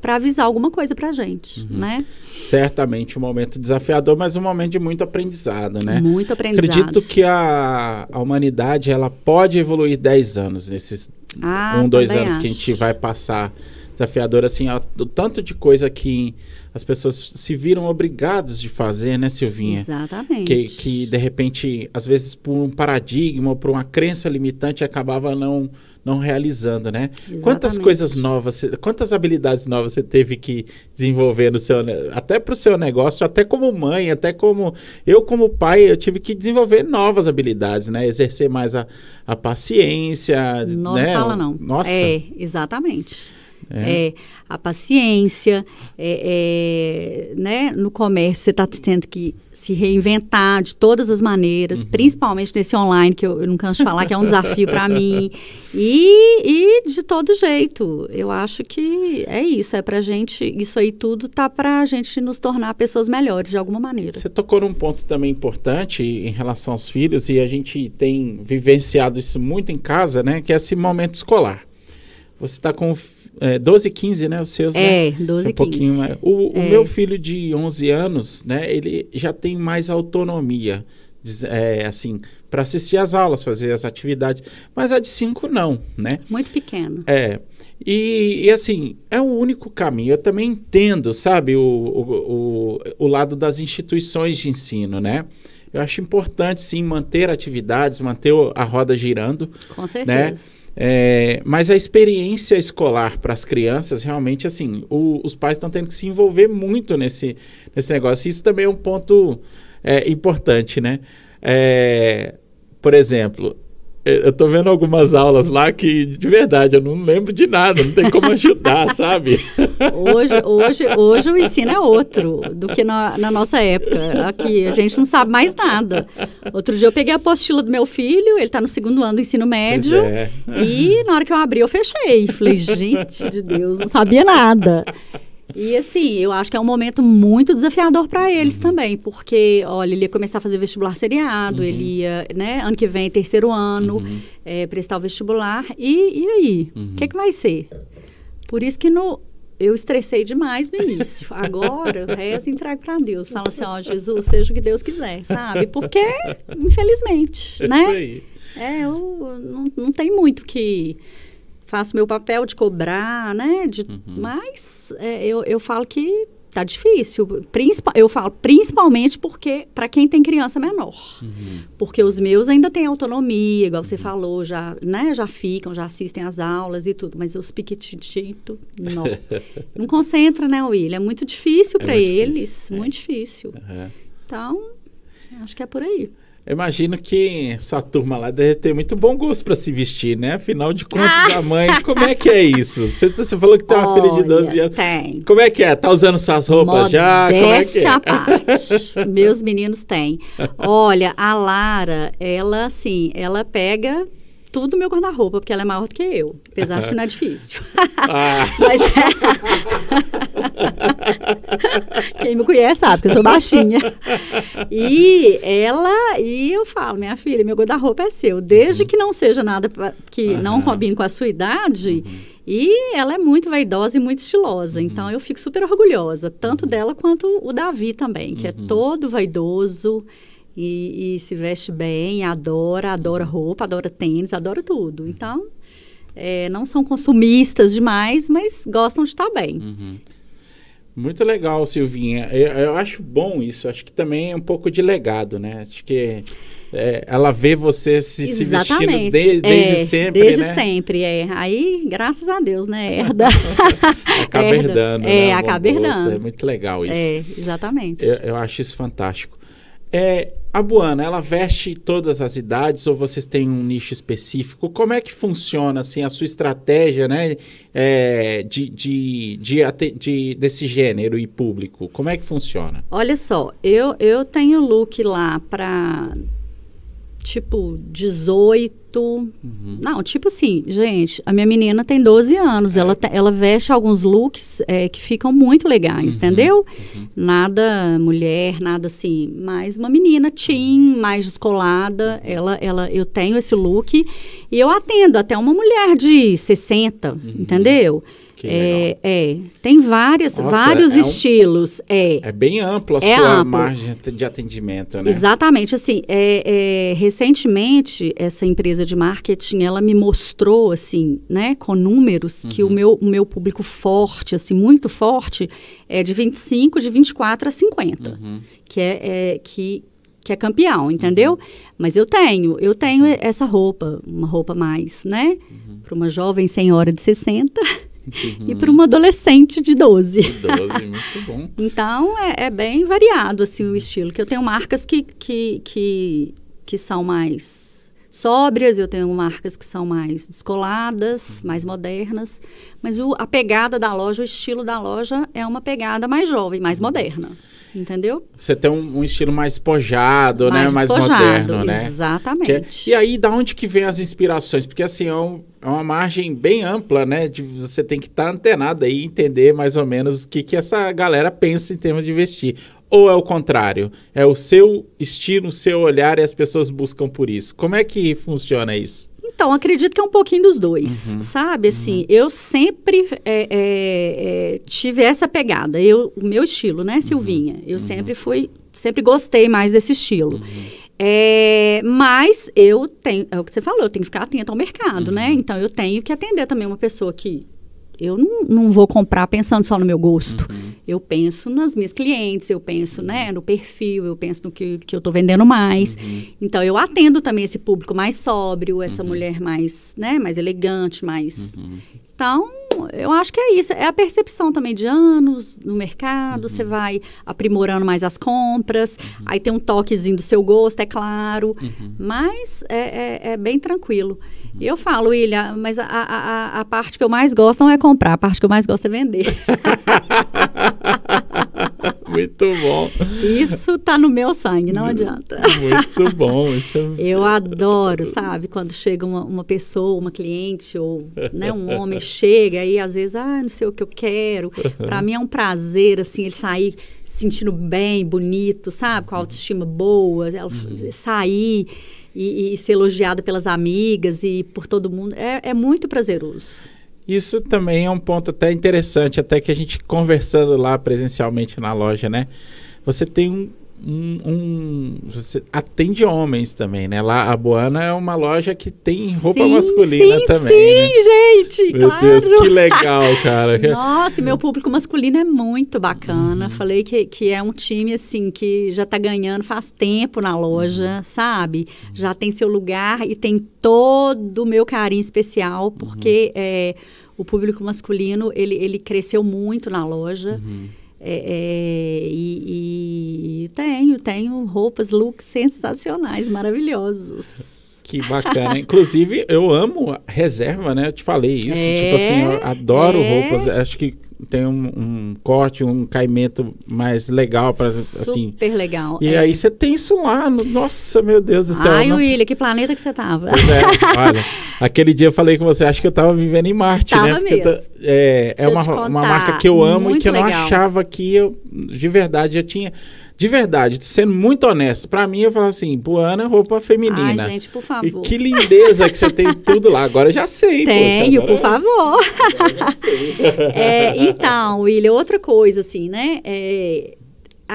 para avisar alguma coisa para a gente, uhum. né? Certamente um momento desafiador, mas um momento de muito aprendizado, né? Muito aprendizado. Acredito que a, a humanidade ela pode evoluir 10 anos nesses ah, um, dois anos acho. que a gente vai passar desafiador, assim, o tanto de coisa que as pessoas se viram obrigadas de fazer, né, Silvinha? Exatamente. Que, que de repente, às vezes, por um paradigma ou por uma crença limitante, acabava não não realizando, né? Exatamente. Quantas coisas novas, quantas habilidades novas você teve que desenvolver no seu, até para o seu negócio, até como mãe, até como eu como pai, eu tive que desenvolver novas habilidades, né? Exercer mais a, a paciência, não né? Não fala não. Nossa. É, exatamente. É. é a paciência, é, é, né? No comércio você está tendo que se reinventar de todas as maneiras, uhum. principalmente nesse online, que eu, eu não canso de falar que é um desafio para mim. E, e de todo jeito, eu acho que é isso, é pra gente, isso aí tudo tá pra gente nos tornar pessoas melhores de alguma maneira. Você tocou num ponto também importante em relação aos filhos, e a gente tem vivenciado isso muito em casa, né? Que é esse momento escolar. Você está com é, 12 15, né? Os seus, é, né? 12 um pouquinho mais. O, é. o, meu filho de 11 anos, né? Ele já tem mais autonomia, é, assim, para assistir às aulas, fazer as atividades. Mas a de 5 não, né? Muito pequeno. É. E, e, assim, é o único caminho. Eu também entendo, sabe, o, o, o, o lado das instituições de ensino, né? Eu acho importante, sim, manter atividades, manter a roda girando. Com né? certeza. Né? É, mas a experiência escolar para as crianças, realmente, assim, o, os pais estão tendo que se envolver muito nesse, nesse negócio. Isso também é um ponto é, importante, né? É, por exemplo, eu tô vendo algumas aulas lá que, de verdade, eu não lembro de nada, não tem como ajudar, sabe? Hoje, hoje, hoje o ensino é outro do que na, na, nossa época. Aqui, a gente não sabe mais nada. Outro dia eu peguei a apostila do meu filho, ele está no segundo ano do ensino médio, é. e na hora que eu abri, eu fechei. Falei, gente de Deus, não sabia nada. E assim, eu acho que é um momento muito desafiador para eles uhum. também, porque, olha, ele ia começar a fazer vestibular seriado, uhum. ele ia, né, ano que vem, terceiro ano, uhum. é, prestar o vestibular, e, e aí? O uhum. que, é que vai ser? Por isso que no, eu estressei demais no início. Agora, reza e entregue para Deus. Fala assim, ó, Jesus, seja o que Deus quiser, sabe? Porque, infelizmente, né? É, eu não, não tem muito que faço meu papel de cobrar, né? De, uhum. Mas é, eu, eu falo que tá difícil. Principal, eu falo principalmente porque para quem tem criança menor. Uhum. Porque os meus ainda têm autonomia, igual uhum. você falou, já, né, já ficam, já assistem às aulas e tudo, mas os piquitito não. não concentra, né, William? É muito difícil é para eles, difícil. muito é. difícil. Uhum. Então, acho que é por aí. Eu imagino que sua turma lá deve ter muito bom gosto para se vestir, né? Afinal de contas, ah! a mãe, como é que é isso? Você, você falou que tem uma Olha, filha de 12 anos. Tem. Como é que é? Tá usando suas roupas Modéstia já? Como é que é? a parte. Meus meninos têm. Olha, a Lara, ela assim, ela pega tudo meu guarda-roupa, porque ela é maior do que eu. Apesar de que não é difícil. Ah. Mas é... Quem me conhece sabe que eu sou baixinha. E ela, e eu falo, minha filha, meu guarda-roupa é seu. Desde uhum. que não seja nada pra, que uhum. não combine com a sua idade. Uhum. E ela é muito vaidosa e muito estilosa. Uhum. Então eu fico super orgulhosa, tanto uhum. dela quanto o Davi também, que é todo vaidoso e, e, se veste bem, adora, adora roupa, adora tênis, adora tudo. Então, é, não são consumistas demais, mas gostam de estar bem. Uhum. Muito legal, Silvinha. Eu, eu, acho bom isso. Acho que também é um pouco de legado, né? Acho que é, ela vê você se, se vestindo de- desde É, sempre, Desde né? sempre, é. Aí, graças a Deus, né? Herda. Acaba Herda. herdando. É, né, o bom acaba gosto. herdando. É muito legal isso. É, exatamente. Eu, eu acho isso fantástico. É, a Buana, ela veste todas as idades ou vocês têm um nicho específico? Como é que funciona assim, a sua estratégia né, é, de, de, de, de- desse gênero e público? Como é que funciona? Olha só, eu, eu tenho look lá pra tipo 18. Não, tipo assim, gente, a minha menina tem 12 anos, ela, te- ela veste alguns looks é, que ficam muito legais, entendeu? Nada mulher, nada assim, mas uma menina teen, mais descolada, ela, ela, eu tenho esse look e eu atendo até uma mulher de 60, entendeu? Que É, é, tem várias, Nossa, vários é estilos, é. É bem ampla a É sua amplo. margem de atendimento, né? Exatamente, assim, é, é, recentemente essa empresa de marketing, ela me mostrou, assim, né, com números, que Uhum. o meu, o meu público forte, assim, muito forte, é de 25, de 24 a 50, Uhum. que é, que, que é campeão, entendeu? Mas eu tenho, eu tenho essa roupa, uma roupa mais, né, Uhum. para uma jovem senhora de 60 e para uma adolescente de 12. 12, muito bom. Então, é, é bem variado, assim, o estilo. Que eu tenho marcas que, que, que, que são mais sóbrias, eu tenho marcas que são mais descoladas, mais modernas. Mas o, a pegada da loja, o estilo da loja é uma pegada mais jovem, mais moderna. Entendeu? Você tem um, um estilo mais pojado, né? Mais moderno, né? Exatamente. É- e aí, da onde que vem as inspirações? Porque assim, é, um- é uma margem bem ampla, né? De, você tem que estar antenado aí e entender mais ou menos o que, que essa galera pensa em termos de vestir. Ou é o contrário? É o seu estilo, o seu olhar e as pessoas buscam por isso. Como é que funciona isso? Então, acredito que é um pouquinho dos dois, Uhum. sabe? Assim, eu sempre é, é, é, tive essa pegada. Eu, o meu estilo, né, Silvinha? Eu sempre fui, sempre gostei mais desse estilo. É, mas eu tenho, é o que você falou, eu tenho que ficar atento ao mercado, né? Então, eu tenho que atender também uma pessoa que eu não, não vou comprar pensando só no meu gosto. Eu penso nas minhas clientes, eu penso né, no perfil, eu penso no que, que eu estou vendendo mais. Então, eu atendo também esse público mais sóbrio, essa mulher mais, né, mais elegante, mais... Então, eu acho que é isso. É a percepção também de anos no mercado. Você vai aprimorando mais as compras. Aí tem um toquezinho do seu gosto, é claro. Mas é, é- é bem tranquilo. E eu falo, William, mas a, a, a- parte que eu mais gosto não é comprar. A parte que eu mais gosto é vender. Muito bom. Isso tá no meu sangue, não adianta. Muito bom. Isso é... Eu adoro, sabe? Quando chega uma, uma pessoa, uma cliente ou né, um homem chega e às vezes, ah, não sei o que eu quero. Para mim é um prazer, assim, ele sair se sentindo bem, bonito, sabe? Com a autoestima boa, sair e, e ser elogiado pelas amigas e por todo mundo. É, é muito prazeroso. Isso também é um ponto até interessante, até que a gente conversando lá presencialmente na loja, né? Você tem um. Um- um- você atende homens também, né? Lá a Boana é uma loja que tem roupa Sim, masculina sim, também. Sim, né? gente, Meu claro. Deus, que legal, cara. Nossa, e meu público masculino é muito bacana. Uhum. Falei que, que é um time, assim, que já tá ganhando faz tempo na loja, Uhum. sabe? Já tem seu lugar e tem todo o meu carinho especial, Uhum. porque é, o público masculino, ele, ele cresceu muito na loja. Uhum. É, é, e, e tenho, tenho roupas, looks sensacionais, maravilhosos. Que bacana. Inclusive, eu amo reserva, né? Eu te falei isso. É, tipo assim, eu adoro é. roupas. Acho que tem um, um corte, um caimento mais legal para assim. Super legal. E é. aí você tem isso lá. no- Nossa, meu Deus do céu. Ai, nossa. William, que planeta que você tava? É, olha, aquele dia eu falei com você, acho que eu tava vivendo em Marte, né? Tava Porque eu tô- mesmo. é, é Deixa uma, uma marca que eu amo e muito que eu não achava que eu, de verdade, eu tinha. De verdade, sendo muito honesto, pra mim eu falo assim, Buana, roupa feminina. Ai, gente, por E favor. que lindeza que você tem tudo lá. Agora eu já sei. Tenho, poxa, por favor. eu já sei. É, então, William, outra coisa, assim, né? É,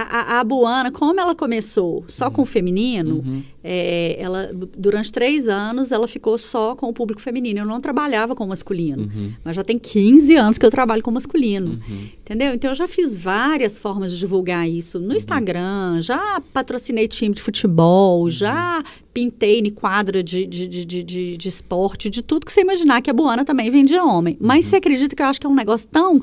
a, a, a Buana, como ela começou só com o feminino, Uhum. é, ela durante três anos ela ficou só com o público feminino. Eu não trabalhava com o masculino, Uhum. mas já tem 15 anos que eu trabalho com o masculino. Entendeu? Então eu já fiz várias formas de divulgar isso no Instagram, já patrocinei time de futebol, já pintei em quadra de, de, de, de, de, esporte, de tudo que você imaginar que a Buana também vendia homem. Mas você acredita que eu acho que é um negócio tão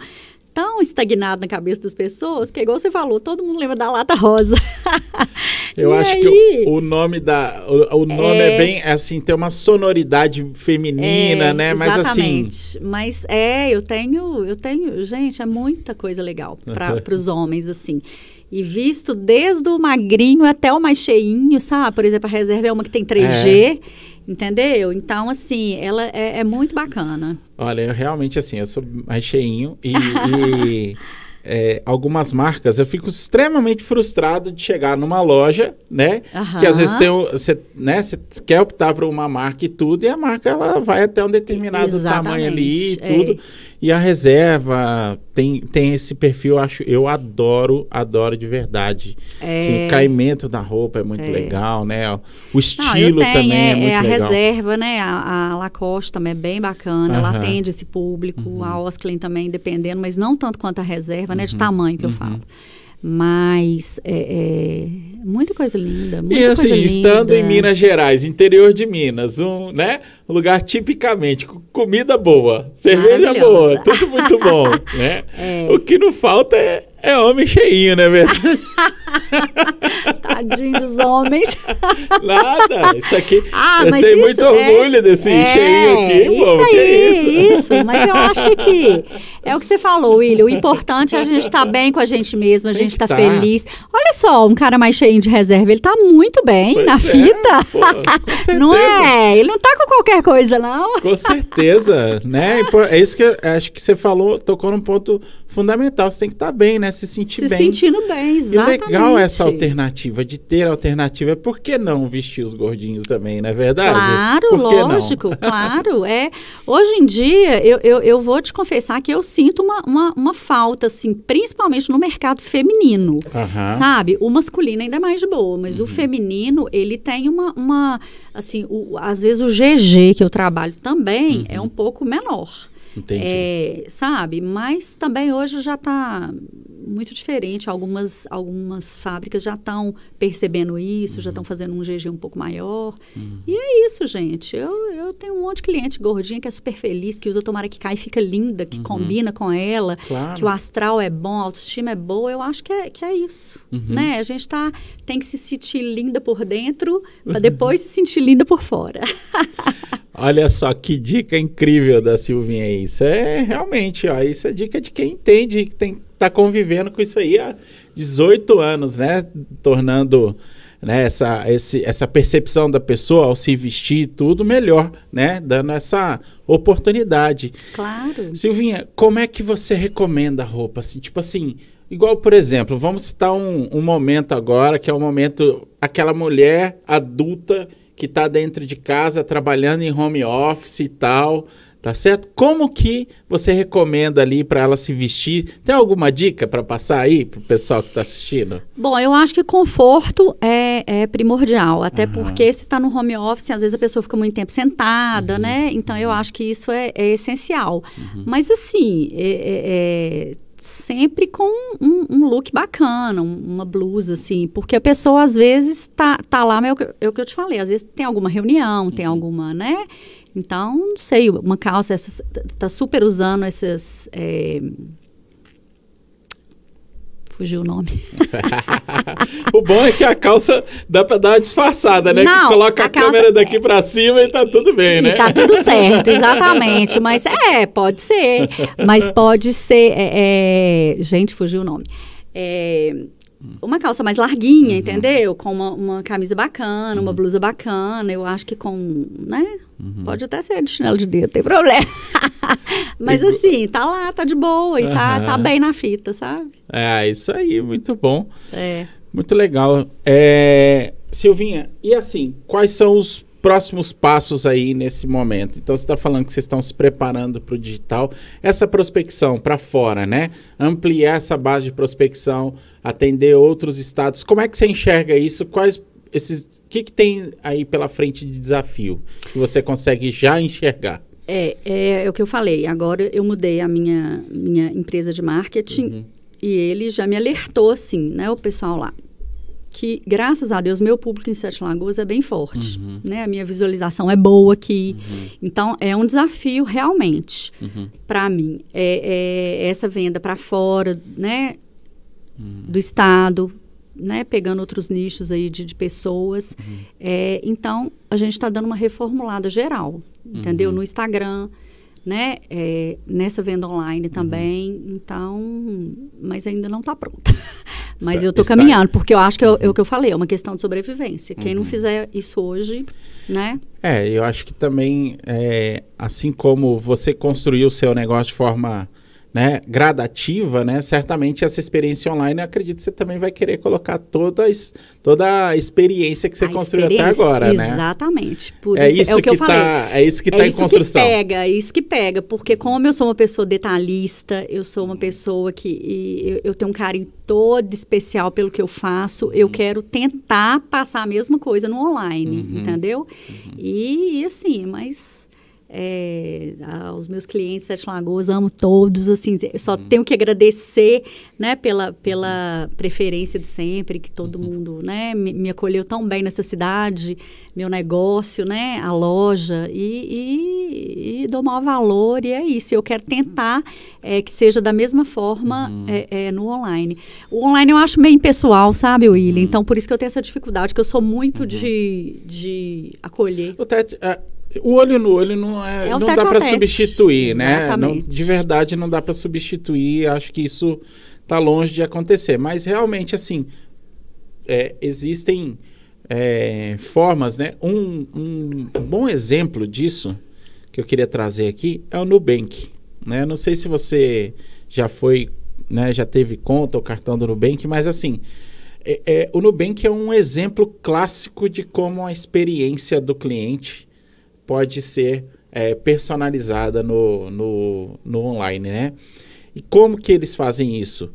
tão estagnado na cabeça das pessoas que, igual você falou, todo mundo lembra da lata rosa. Eu acho aí? que o, o nome da. O, o nome é... É. bem assim, tem uma sonoridade feminina, É, né? Mas assim. exatamente. Mas é, eu tenho, eu tenho, gente, é muita coisa legal para os homens, assim. E visto desde o magrinho até o mais cheinho, sabe? Por exemplo, a reserva é uma que tem 3G, entendeu? Então, assim, ela é, é muito bacana. Olha, eu realmente assim, eu sou mais cheinho e, e, é, algumas marcas eu fico extremamente frustrado de chegar numa loja, né? Aham. Que às vezes tem você, né, você quer optar por uma marca e tudo, e a marca ela vai até um determinado tamanho ali e Exatamente, tudo. E a reserva tem, tem esse perfil, eu acho, eu adoro, adoro de verdade. É. Assim, o caimento da roupa é muito legal, né? O Não, estilo eu tenho, também é, é, muito é a legal. reserva, né? A, a Lacoste também é bem bacana, ela. Uhum. atende esse público, a Osklin também, dependendo, mas não tanto quanto a reserva, né? De tamanho Uhum. que eu falo. Mas é, é muita coisa linda, muita E assim, coisa estando em. Minas Gerais, interior de Minas, um, né, um lugar tipicamente com comida boa, cerveja boa, tudo muito bom, né? É. O que não falta é, é homem cheinho, né, verdade? Tadinho dos homens. Nada, isso aqui, Ah, eu mas tenho isso muito orgulho é, desse é, cheinho aqui, isso pô, aí, isso? isso. Mas eu acho que aqui é o que você falou, William. O importante é a gente estar bem com a gente mesmo, a gente estar tá. feliz. Olha só, um cara mais cheinho de reserva, ele tá muito bem Pois na é, fita. pô, não é? Ele não tá com qualquer coisa, não. Com certeza, né? É isso que eu acho que você falou, tocou num ponto fundamental. Você tem que estar bem, né? Se sentir Se bem. sentindo bem, E exatamente. legal essa alternativa, de ter alternativa. Por que não vestir os gordinhos também, não é verdade? Claro, que não? lógico, claro. É. Hoje em dia, eu, eu, eu vou te confessar que eu sinto uma, uma, uma falta, assim, principalmente no mercado feminino. Aham. Sabe? O masculino ainda é mais de boa, mas Uhum. o feminino, ele tem uma, uma assim, o, às vezes o GG que eu trabalho também é um pouco menor. Uhum. Entendi. É, sabe? Mas também hoje já está muito diferente. Algumas, algumas fábricas já estão percebendo isso, já Uhum. estão fazendo um GG um pouco maior. E é isso, gente. Eu, eu tenho um monte de cliente gordinha que é super feliz, que usa tomara que cai e fica linda, que combina com ela, Uhum. Claro. que o astral é bom, a autoestima é boa. Eu acho que é, que é isso. Uhum. Né? A gente tá, tem que se sentir linda por dentro para depois se sentir linda por fora. Olha só que dica incrível da Silvinha aí. Isso é realmente, ó, isso é dica de quem entende, que tem, tá convivendo com isso aí há 18 anos, né? Tornando né, essa, esse, essa percepção da pessoa ao se vestir tudo melhor, né? Dando essa oportunidade. Claro. Silvinha, como é que você recomenda a roupa? Assim, tipo assim, igual, por exemplo, vamos citar um, um momento agora, que é o momento, aquela mulher adulta que está dentro de casa, trabalhando em home office e tal, tá certo? Como que você recomenda ali para ela se vestir? Tem alguma dica para passar aí pro pessoal que está assistindo? Bom, eu acho que conforto é, é primordial, até Aham. porque se está no home office, às vezes a pessoa fica muito tempo sentada, Uhum. né? Então eu acho que isso é, é essencial. Mas assim, é- é- é sempre com um, um look bacana, um- uma blusa, assim, porque a pessoa às vezes tá, tá lá, é o, que, é o que eu te falei, às vezes tem alguma reunião, tem Uhum. alguma, né? Então, não sei, uma calça, essas, tá super usando esses. é, Fugiu o nome. o bom é que a calça dá para dar uma disfarçada, né? Não, que coloca a, a calça- câmera daqui para cima e tá tudo bem, né? E tá tudo certo, exatamente. Mas é, pode ser. Mas pode ser. é, é, gente, fugiu o nome. É, uma calça mais larguinha, entendeu? Com uma, uma camisa bacana, uma blusa bacana. Eu acho que com. né? Pode até ser de chinelo de dedo, tem problema. Mas assim, tá lá, tá de boa e tá, tá bem na fita, sabe? É, isso aí, muito bom. É. Muito legal. É, Silvinha, e assim, quais são os próximos passos aí nesse momento? Então, você está falando que vocês estão se preparando para o digital. Essa prospecção para fora, né? Ampliar essa base de prospecção, atender outros estados. Como é que você enxerga isso? Quais esses. O que, que tem aí pela frente de desafio que você consegue já enxergar? É, é, é o que eu falei. Agora eu mudei a minha, minha empresa de marketing uhum. e ele já me alertou, assim, né, o pessoal lá. Que, graças a Deus, meu público em Sete Lagoas é bem forte. Uhum. Né? A minha visualização é boa aqui. Uhum. Então, é um desafio realmente uhum. para mim. É, é, essa venda para fora né, uhum. do Estado, né, pegando outros nichos aí de, de pessoas. Uhum. É, então, a gente está dando uma reformulada geral entendeu? Uhum. No Instagram, né? É, nessa venda online também. Uhum. Então, mas ainda não está pronta. mas eu estou caminhando, porque eu acho que é, é, o que eu falei, é uma questão de sobrevivência. Quem não uhum. fizer isso hoje, né? É, eu acho que também, é, assim como você construiu o seu negócio de forma né, gradativa, né, certamente essa experiência online, acredito que você também vai querer colocar toda, toda a experiência que você a construiu até agora, exatamente. né? Exatamente. Por é isso, isso é o que, que eu tá, falei. É isso que está é em construção. Que pega, é isso que pega, porque como eu sou uma pessoa detalhista, eu sou uma pessoa que eu, eu, tenho um carinho todo especial pelo que eu faço, uhum. eu quero tentar passar a mesma coisa no online, uhum. entendeu? Uhum. E, e assim, mas é, aos meus clientes Sete Lagoas, amo todos, assim, só uhum. tenho que agradecer, né, pela, pela preferência de sempre, que todo uhum. mundo, né, me, me, acolheu tão bem nessa cidade, meu negócio, né, a loja, e, e, e dou maior valor, e é isso, eu quero tentar é, que seja da mesma forma uhum. é, é, no online. O online eu acho meio impessoal, sabe, William? Uhum. Então, por isso que eu tenho essa dificuldade, que eu sou muito uhum. de, de acolher. O Tete, o olho no olho não é, é um não dá para substituir, né? Não, de verdade não dá para substituir. Acho que isso está longe de acontecer. Mas realmente assim é, existem é, formas, né? Um, um, bom exemplo disso que eu queria trazer aqui é o Nubank. Né? Não sei se você já foi, né? Já teve conta ou cartão do Nubank, mas assim é, é, o Nubank é um exemplo clássico de como a experiência do cliente pode ser é, personalizada no, no, no online, né? E como que eles fazem isso?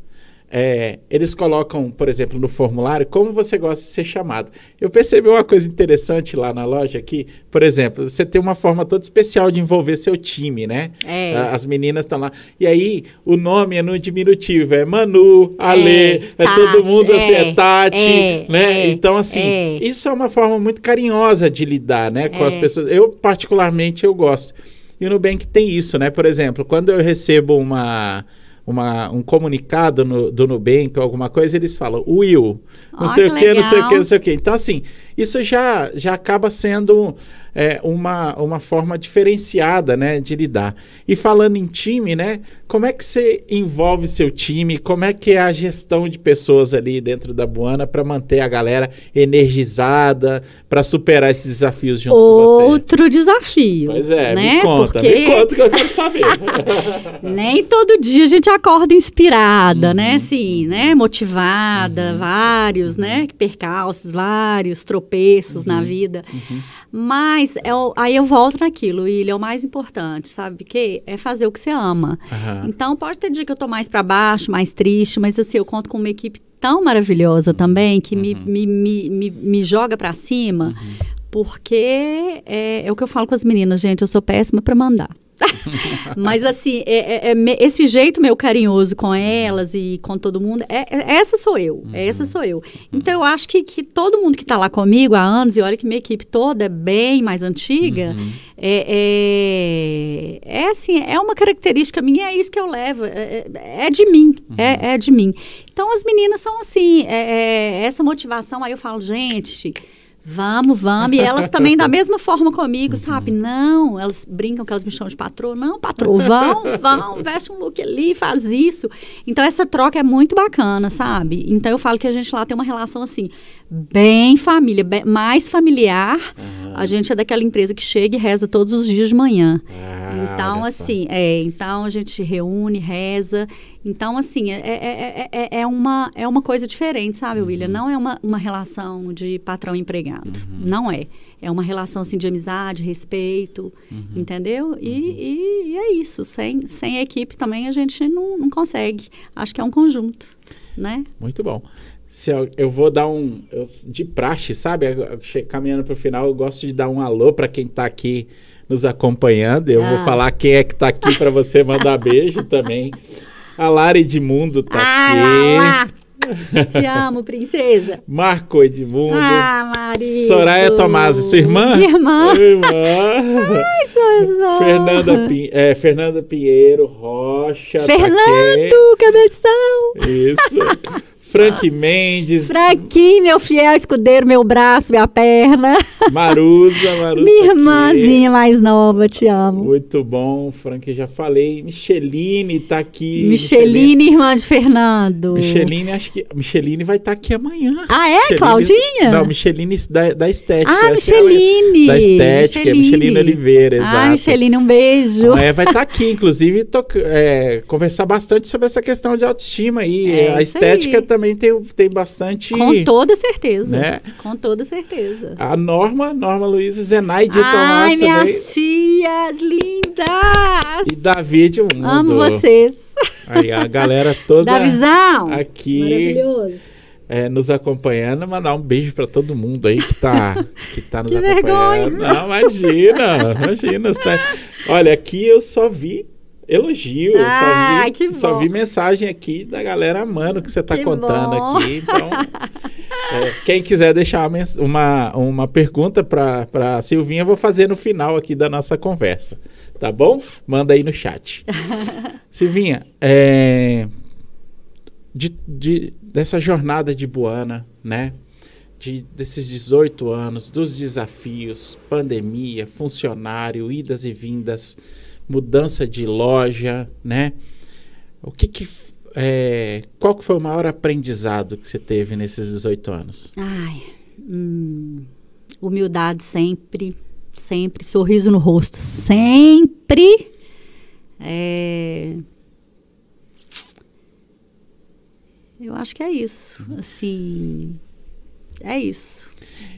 É, eles colocam, por exemplo, no formulário, como você gosta de ser chamado. Eu percebi uma coisa interessante lá na loja que, por exemplo, você tem uma forma toda especial de envolver seu time, né? É. As meninas estão lá. E aí, o nome é no diminutivo, é Manu, Ale, é, é todo mundo assim, é, é Tati, é, né? É, então, assim, isso é uma forma muito carinhosa de lidar, né, com as pessoas. Eu, particularmente, eu gosto. E o Nubank tem isso, né? Por exemplo, quando eu recebo uma uma, um comunicado no, do Nubank ou alguma coisa, eles falam Will, não oh, sei o que, não sei o que, não sei o que. Então, assim, isso já, já acaba sendo é, uma, uma forma diferenciada né, de lidar. E falando em time, né, como é que você envolve seu time? Como é que é a gestão de pessoas ali dentro da Buana para manter a galera energizada, para superar esses desafios junto Outro com você? Outro desafio. Pois é, né? me conta, Porque... me conta que eu quero saber. Nem todo dia a gente acorda inspirada, né, uhum. né? Assim, né? Motivada, uhum. vários, né? Percalços, vários tropeços uhum. na vida. Uhum. Mas é aí eu volto naquilo, e é o mais importante, sabe? Que é fazer o que você ama. Uhum. Então pode ter dia que eu tô mais para baixo, mais triste, mas assim, eu conto com uma equipe tão maravilhosa também que uhum. me, me, me, me, me, joga para cima, uhum. porque é, é o que eu falo com as meninas, gente, eu sou péssima para mandar. Mas assim, é, é, é, esse jeito meu carinhoso com elas e com todo mundo, é, é essa sou eu. Uhum. Essa sou eu. Então eu acho que, que todo mundo que está lá comigo há anos, e olha que minha equipe toda é bem mais antiga, uhum. é, é, é, assim, é uma característica minha, é isso que eu levo. É, é, de mim. Uhum. É, é de mim. Então as meninas são assim, essa motivação, aí eu falo, gente Vamos, vamos. E elas também, da mesma forma comigo, uhum. sabe? Não, elas brincam que elas me chamam de patroa. Não, patroa, vão, vão, veste um look ali, faz isso. Então, essa troca é muito bacana, sabe? Então, eu falo que a gente lá tem uma relação assim, bem família, bem, mais familiar, uhum. A gente é daquela empresa que chega e reza todos os dias de manhã. Ah, então, assim, é, então a gente reúne, reza. Então, assim, é, é, é, é, é uma, é uma coisa diferente, sabe, William? Não é uma, uma relação de patrão e empregado. Não é. É uma relação, assim, de amizade, respeito, entendeu? E, e, e é isso. Sem, sem equipe também a gente não, não consegue. Acho que é um conjunto, né? Muito bom. Se eu, eu vou dar um. eu- de praxe, sabe? Eu- Caminhando para o final, eu gosto de dar um alô para quem está aqui nos acompanhando. Eu vou Ah. falar quem é que está aqui para você mandar beijo também. A Lara Edmundo está ah, aqui. lá, lá. Te amo, princesa. Marco Edmundo. Ah, marido. Soraya Tomasi, sua irmã? Minha irmã. Irmã. Ai, sou. Fernanda, Pin- é, Fernanda Pinheiro Rocha. tá Fernando, cabeção. aqui. Isso. Frank Mendes. Fraquinho, meu fiel escudeiro, meu braço, minha perna. Marusa, Marusa. Minha tá aqui. irmãzinha mais nova, te amo. Muito bom, Frank, já falei. Micheline tá aqui. Micheline, irmã de Fernando. Micheline, acho que. Micheline vai estar aqui amanhã. Ah, é, Micheline- Claudinha? Não, Micheline da, da Estética. Ah, ela- Micheline. Da Estética, Micheline Oliveira, exato. Ah, Micheline, um beijo. Amanhã vai estar aqui, inclusive, é, conversar bastante sobre essa questão de autoestima aí. É a estética aí. também tem, tem bastante. Com toda certeza. Né? Com toda certeza. A Norma, Norma Luiza Zenaide Ai, Tomás também. minhas tias lindas. E David Mundo. Amo vocês. Aí a galera toda Da visão. aqui Maravilhoso. é, nos acompanhando. Mandar um beijo pra todo mundo aí que tá, que tá nos Que acompanhando. vergonha. Não, imagina, imagina. tá- Olha, aqui eu só vi elogio. Ah, só vi, que só bom. vi mensagem aqui da galera amando o que você tá Que contando bom. aqui. Então, é, quem quiser deixar uma, uma, pergunta pra, pra Silvinha, eu vou fazer no final aqui da nossa conversa. Tá bom? Manda aí no chat. Silvinha, é, de, de- dessa jornada de Buana, né? De, desses 18 anos, dos desafios, pandemia, funcionário, idas e vindas, mudança de loja, né? O que que é, qual que foi o maior aprendizado que você teve nesses 18 anos? Ai, hum, humildade sempre, sempre, sorriso no rosto sempre. É, Eu acho que é isso, assim, é isso.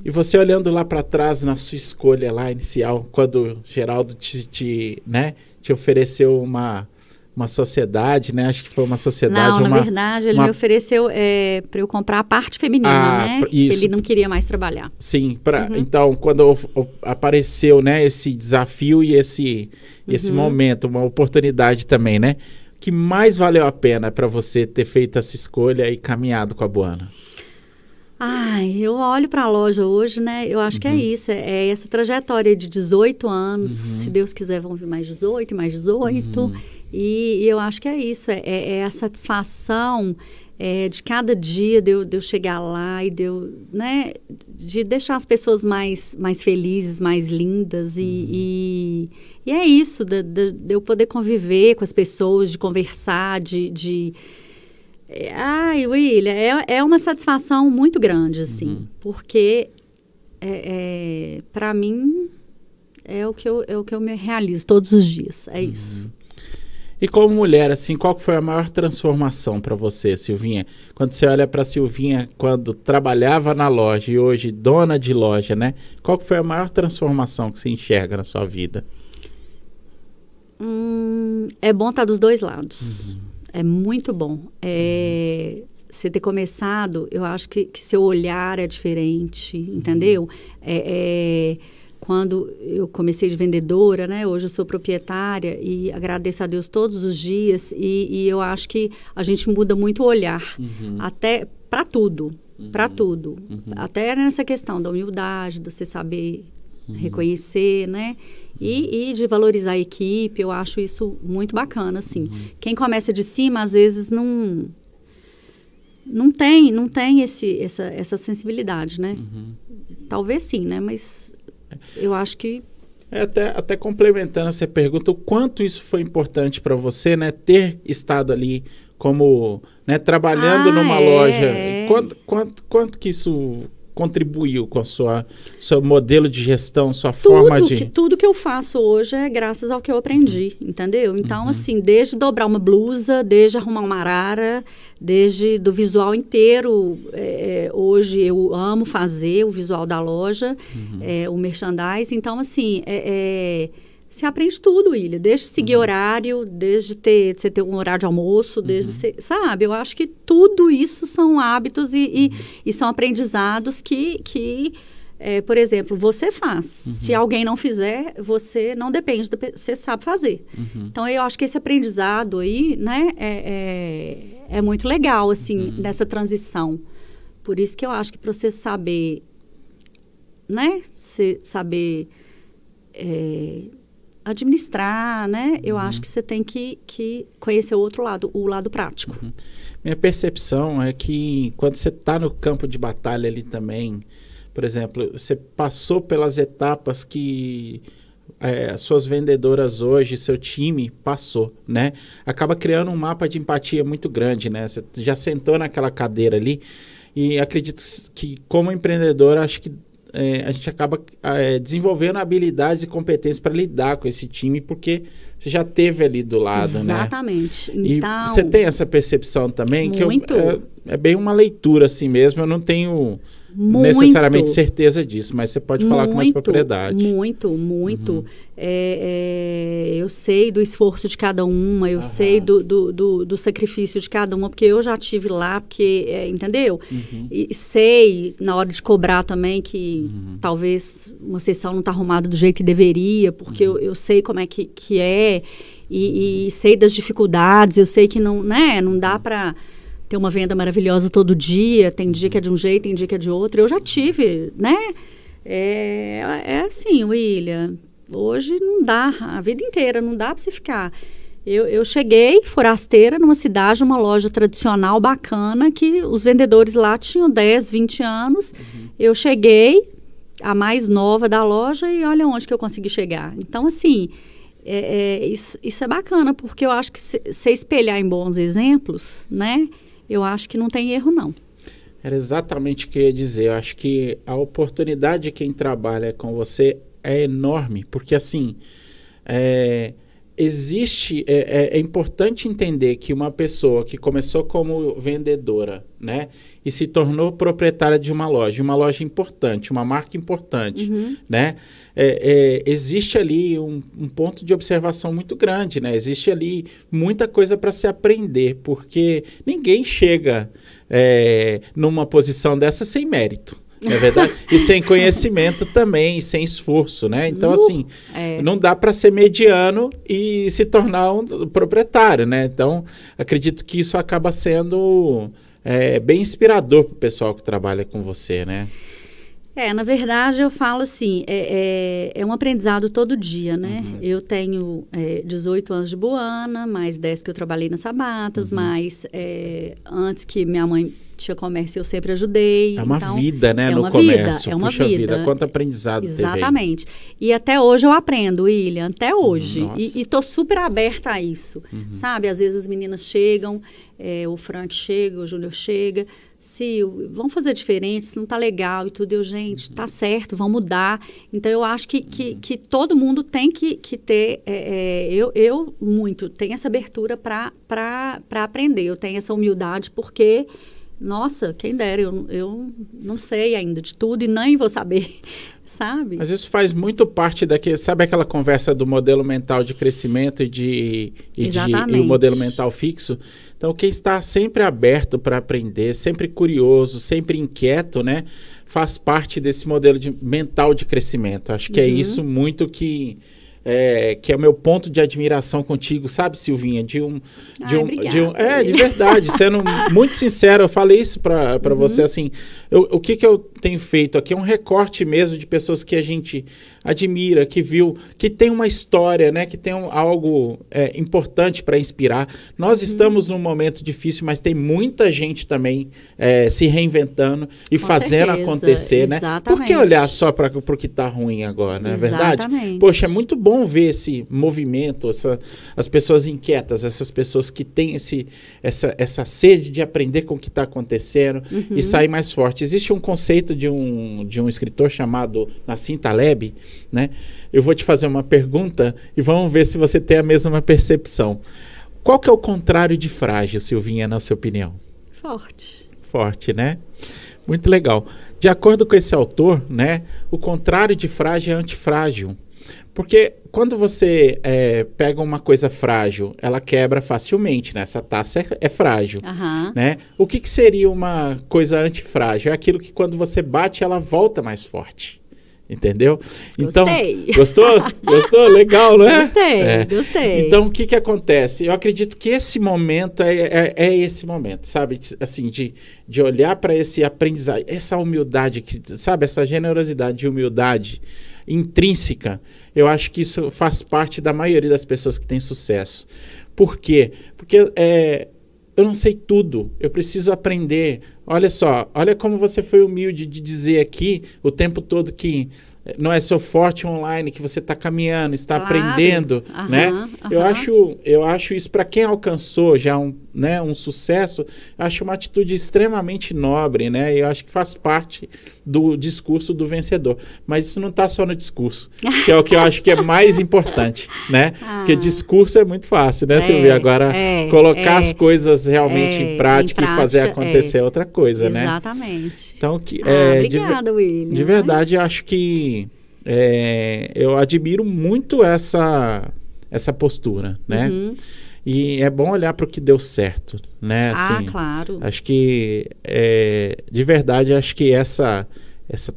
E você olhando lá para trás na sua escolha lá inicial, quando o Geraldo te, te, né, te ofereceu uma, uma sociedade, né? Acho que foi uma sociedade, Não, uma, na verdade, ele uma- me ofereceu é, para eu comprar a parte feminina, Ah, né? pra- Que isso. ele não queria mais trabalhar. Sim, pra, Uhum. então quando apareceu, né, esse desafio e esse esse Uhum. momento, uma oportunidade também, né? Que mais valeu a pena para você ter feito essa escolha e caminhado com a Buana? Ai, eu olho para a loja hoje, né? Eu acho que é isso, é, essa trajetória de 18 anos. Se Deus quiser, vão vir mais 18, mais 18. E, e eu acho que é isso, é, é- é a satisfação é, de cada dia de eu, de eu chegar lá e de eu, né? De deixar as pessoas mais, mais felizes, mais lindas. E, e, e é isso, de, de- de eu poder conviver com as pessoas, de conversar, de- de é, Ai, William, é, é uma satisfação muito grande, assim, porque é, é, para mim é o, que eu, é o que eu me realizo todos os dias, é isso. E como mulher, assim, qual foi a maior transformação para você, Silvinha? Quando você olha para Silvinha quando trabalhava na loja e hoje dona de loja, né? Qual foi a maior transformação que você enxerga na sua vida? Hum, é bom estar dos dois lados. É muito bom. É, Você ter começado, eu acho que, que seu olhar é diferente, entendeu? É, é, quando eu comecei de vendedora, né? Hoje eu sou proprietária e agradeço a Deus todos os dias. E, e eu acho que a gente muda muito o olhar, até para tudo, para tudo. Até nessa questão da humildade, de você saber reconhecer, né? E, e de valorizar a equipe, eu acho isso muito bacana, assim. Quem começa de cima, às vezes, não não tem, não tem esse, essa, essa sensibilidade, né? Talvez sim, né? Mas eu acho que É, até, até complementando essa pergunta, o quanto isso foi importante para você, né? Ter estado ali como, né? Trabalhando Ah, numa é, loja. é. Quanto, quanto, quanto que isso contribuiu com a sua seu modelo de gestão, sua tudo forma de que, tudo que eu faço hoje é graças ao que eu aprendi, entendeu? Então, Uhum. assim, desde dobrar uma blusa, desde arrumar uma arara, desde do visual inteiro. é, hoje eu amo fazer o visual da loja, Uhum. é, o merchandising. Então, assim, é, é, você aprende tudo, Ilha. Desde seguir Uhum. horário, desde ter, você ter um horário de almoço, desde Uhum. você- sabe? Eu acho que tudo isso são hábitos e, e- Uhum. e são aprendizados que, que é, por exemplo, você faz. Se alguém não fizer, você não depende, pe- você sabe fazer. Uhum. Então, eu acho que esse aprendizado aí, né, é, é, é muito legal, assim, nessa transição. Por isso que eu acho que para você saber, né, você saber é, administrar, né, eu acho que você tem que, que conhecer o outro lado, o lado prático. Minha percepção é que quando você está no campo de batalha ali também, por exemplo, você passou pelas etapas que é, suas vendedoras hoje, seu time passou, né? Acaba criando um mapa de empatia muito grande, né? Você já sentou naquela cadeira ali e acredito que como empreendedor, acho que é, a gente acaba é, desenvolvendo habilidades e competências para lidar com esse time, porque você já teve ali do lado, né? Exatamente. E Então, você tem essa percepção também? Que eu- Muito. é, é bem uma leitura assim mesmo, eu não tenho muito. necessariamente certeza disso, mas você pode falar com mais Muito, propriedade. Uhum. Muito, muito. É, é, eu sei do esforço de cada uma, eu Aham. sei do, do, do, do sacrifício de cada uma, porque eu já tive lá, porque, é, entendeu? Uhum. E sei, na hora de cobrar também, que Uhum. talvez uma sessão não está arrumada do jeito que deveria, porque Uhum. eu, eu sei como é que, que é, e, e sei das dificuldades, eu sei que não, né, não dá para ter uma venda maravilhosa todo dia, tem dia que é de um jeito, tem dia que é de outro. Eu já tive, né? É, é assim, William, hoje não dá, a vida inteira, não dá para você ficar. Eu, eu cheguei forasteira numa cidade, uma loja tradicional bacana, que os vendedores lá tinham 10, 20 anos. Eu cheguei, a mais nova da loja, e olha onde que eu consegui chegar. Então, assim, é, é, isso, isso é bacana, porque eu acho que se você espelhar em bons exemplos, né? Eu acho que não tem erro, não. Era exatamente o que eu ia dizer. Eu acho que a oportunidade de quem trabalha com você é enorme, porque assim, é, existe, é, é- é importante entender que uma pessoa que começou como vendedora, né, e se tornou proprietária de uma loja, uma loja importante, uma marca importante, né, é, é, existe ali um, um ponto de observação muito grande, né, existe ali muita coisa para se aprender, porque ninguém chega é, numa posição dessa sem mérito. É verdade? e sem conhecimento também, sem esforço, né? Então, Uh, assim, é. não dá para ser mediano e se tornar um proprietário, né? Então, acredito que isso acaba sendo é, bem inspirador para o pessoal que trabalha com você, né? É, na verdade, eu falo assim, é, é, é um aprendizado todo dia, né? Eu tenho é, 18 anos de Boana, mais 10 que eu trabalhei nas Sabatas, mais é, antes que minha mãe tinha comércio, eu sempre ajudei. É uma então, vida, né, é no uma comércio. Vida, é uma Puxa vida. quanto aprendizado. Exatamente. E até hoje eu aprendo, William, até hoje. Nossa. E, e tô super aberta a isso, sabe? Às vezes as meninas chegam, é, o Frank chega, o Júnior chega. Sil, vamos fazer diferente, isso não tá legal e tudo. Eu, gente, tá certo, vamos mudar. Então, eu acho que, que, que todo mundo tem que, que ter, é, é, eu, eu muito, tenho essa abertura para aprender. Eu tenho essa humildade porque, nossa, quem dera, eu, eu não sei ainda de tudo e nem vou saber, sabe? Mas isso faz muito parte daquele, sabe aquela conversa do modelo mental de crescimento e de e, de, e o modelo mental fixo? Então, quem está sempre aberto para aprender, sempre curioso, sempre inquieto, né, faz parte desse modelo de, mental de crescimento. Acho que é Uhum. isso muito que é, que é o meu ponto de admiração contigo, sabe, Silvinha? De um, de Ai, um, obrigada. de um é, de verdade, sendo muito sincero, eu falei isso para Uhum. você assim. eu- o que, que eu tenho feito aqui é um recorte mesmo de pessoas que a gente admira, que viu, que tem uma história, né? Que tem um, algo é, importante para inspirar. Nós uhum. estamos num momento difícil, mas tem muita gente também é, se reinventando e Com fazendo certeza. acontecer? Exatamente. né? Por que olhar só para o que está ruim agora, não é verdade? Poxa, é muito bom ver esse movimento, essa, as pessoas inquietas, essas pessoas que têm esse, essa, essa sede de aprender com o que está acontecendo uhum. e sair mais forte. Existe um conceito de um, de um escritor chamado Nassim Taleb, né? Eu vou te fazer uma pergunta e vamos ver se você tem a mesma percepção. Qual que é o contrário de frágil, Silvinha, na sua opinião? Forte. Forte, né? Muito legal. De acordo com esse autor, né, o contrário de frágil é antifrágil. Porque quando você é, pega uma coisa frágil, ela quebra facilmente, né? Essa taça é, é frágil, uhum. né? O que, que seria uma coisa antifrágil? É aquilo que quando você bate, ela volta mais forte. Entendeu? Então, gostei. Gostou? Gostou? Legal, não é? Gostei, é. gostei. Então, o que, que acontece? Eu acredito que esse momento é, é, é esse momento, sabe? Assim, de, de olhar para esse aprendizado, essa humildade, que, sabe? Essa generosidade e humildade intrínseca. Eu acho que isso faz parte da maioria das pessoas que têm sucesso. Por quê? Porque é, eu não sei tudo, eu preciso aprender. Olha só, olha como você foi humilde de dizer aqui o tempo todo que não é seu forte online, que você está caminhando, está claro. aprendendo, né? Eu acho, eu acho isso para quem alcançou já um, né, um sucesso, acho uma atitude extremamente nobre, né? Eu acho que faz parte do discurso do vencedor. Mas isso não está só no discurso, que é o que eu acho que é mais importante, né? Ah. Porque discurso é muito fácil, né, é, Silvia? Agora, é, colocar é, as coisas realmente em prática, em, prática, e fazer acontecer é outra coisa, Exatamente. né? Exatamente. Então, que, ah, é, obrigada, de, William. De verdade, eu acho que é, eu admiro muito essa, essa postura, né? Uhum. E é bom olhar para o que deu certo, né? Ah, assim, ah, claro. Acho que, é, de verdade, acho que essa, essa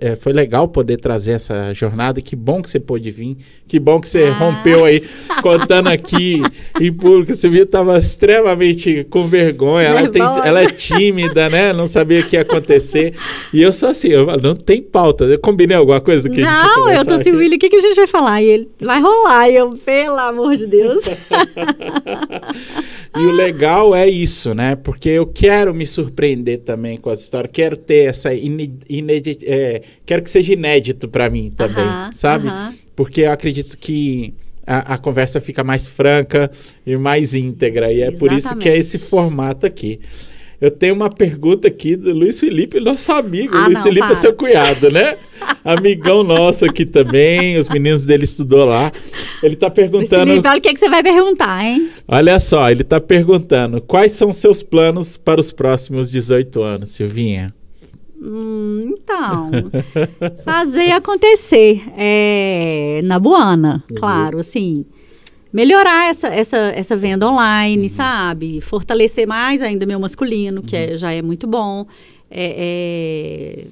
é, foi legal poder trazer essa jornada. Que bom que você pôde vir. Que bom que você ah. rompeu aí, contando aqui em público. Você viu, estava extremamente com vergonha. Ela, tem, ela, é tímida, né? Não sabia o que ia acontecer. E eu sou assim, eu, não tem pauta. Eu combinei alguma coisa do que não, a gente Não, eu tô assim, Willy, o que, que a gente vai falar? E ele, vai rolar. E eu, pelo amor de Deus. E o legal é isso, né? Porque eu quero me surpreender também com as histórias, quero ter essa inédita, é, quero que seja inédito para mim também, uh -huh, sabe? Uh -huh. Porque eu acredito que a, a, conversa fica mais franca e mais íntegra, e é Exatamente. por isso que é esse formato aqui. Eu tenho uma pergunta aqui do Luiz Felipe, nosso amigo. Ah, Luiz não, Felipe é para. é seu cunhado, né? Amigão nosso aqui também, os meninos dele estudou lá. Ele está perguntando. Luiz Felipe, olha o que, que você vai perguntar, hein? Olha só, ele está perguntando: quais são seus planos para os próximos 18 anos, Silvinha? Hum, então, fazer acontecer é, na Buana, uhum. claro, assim melhorar essa, essa, essa venda online, uhum. sabe? Fortalecer mais ainda meu masculino, que é, uhum. já é muito bom. É, é...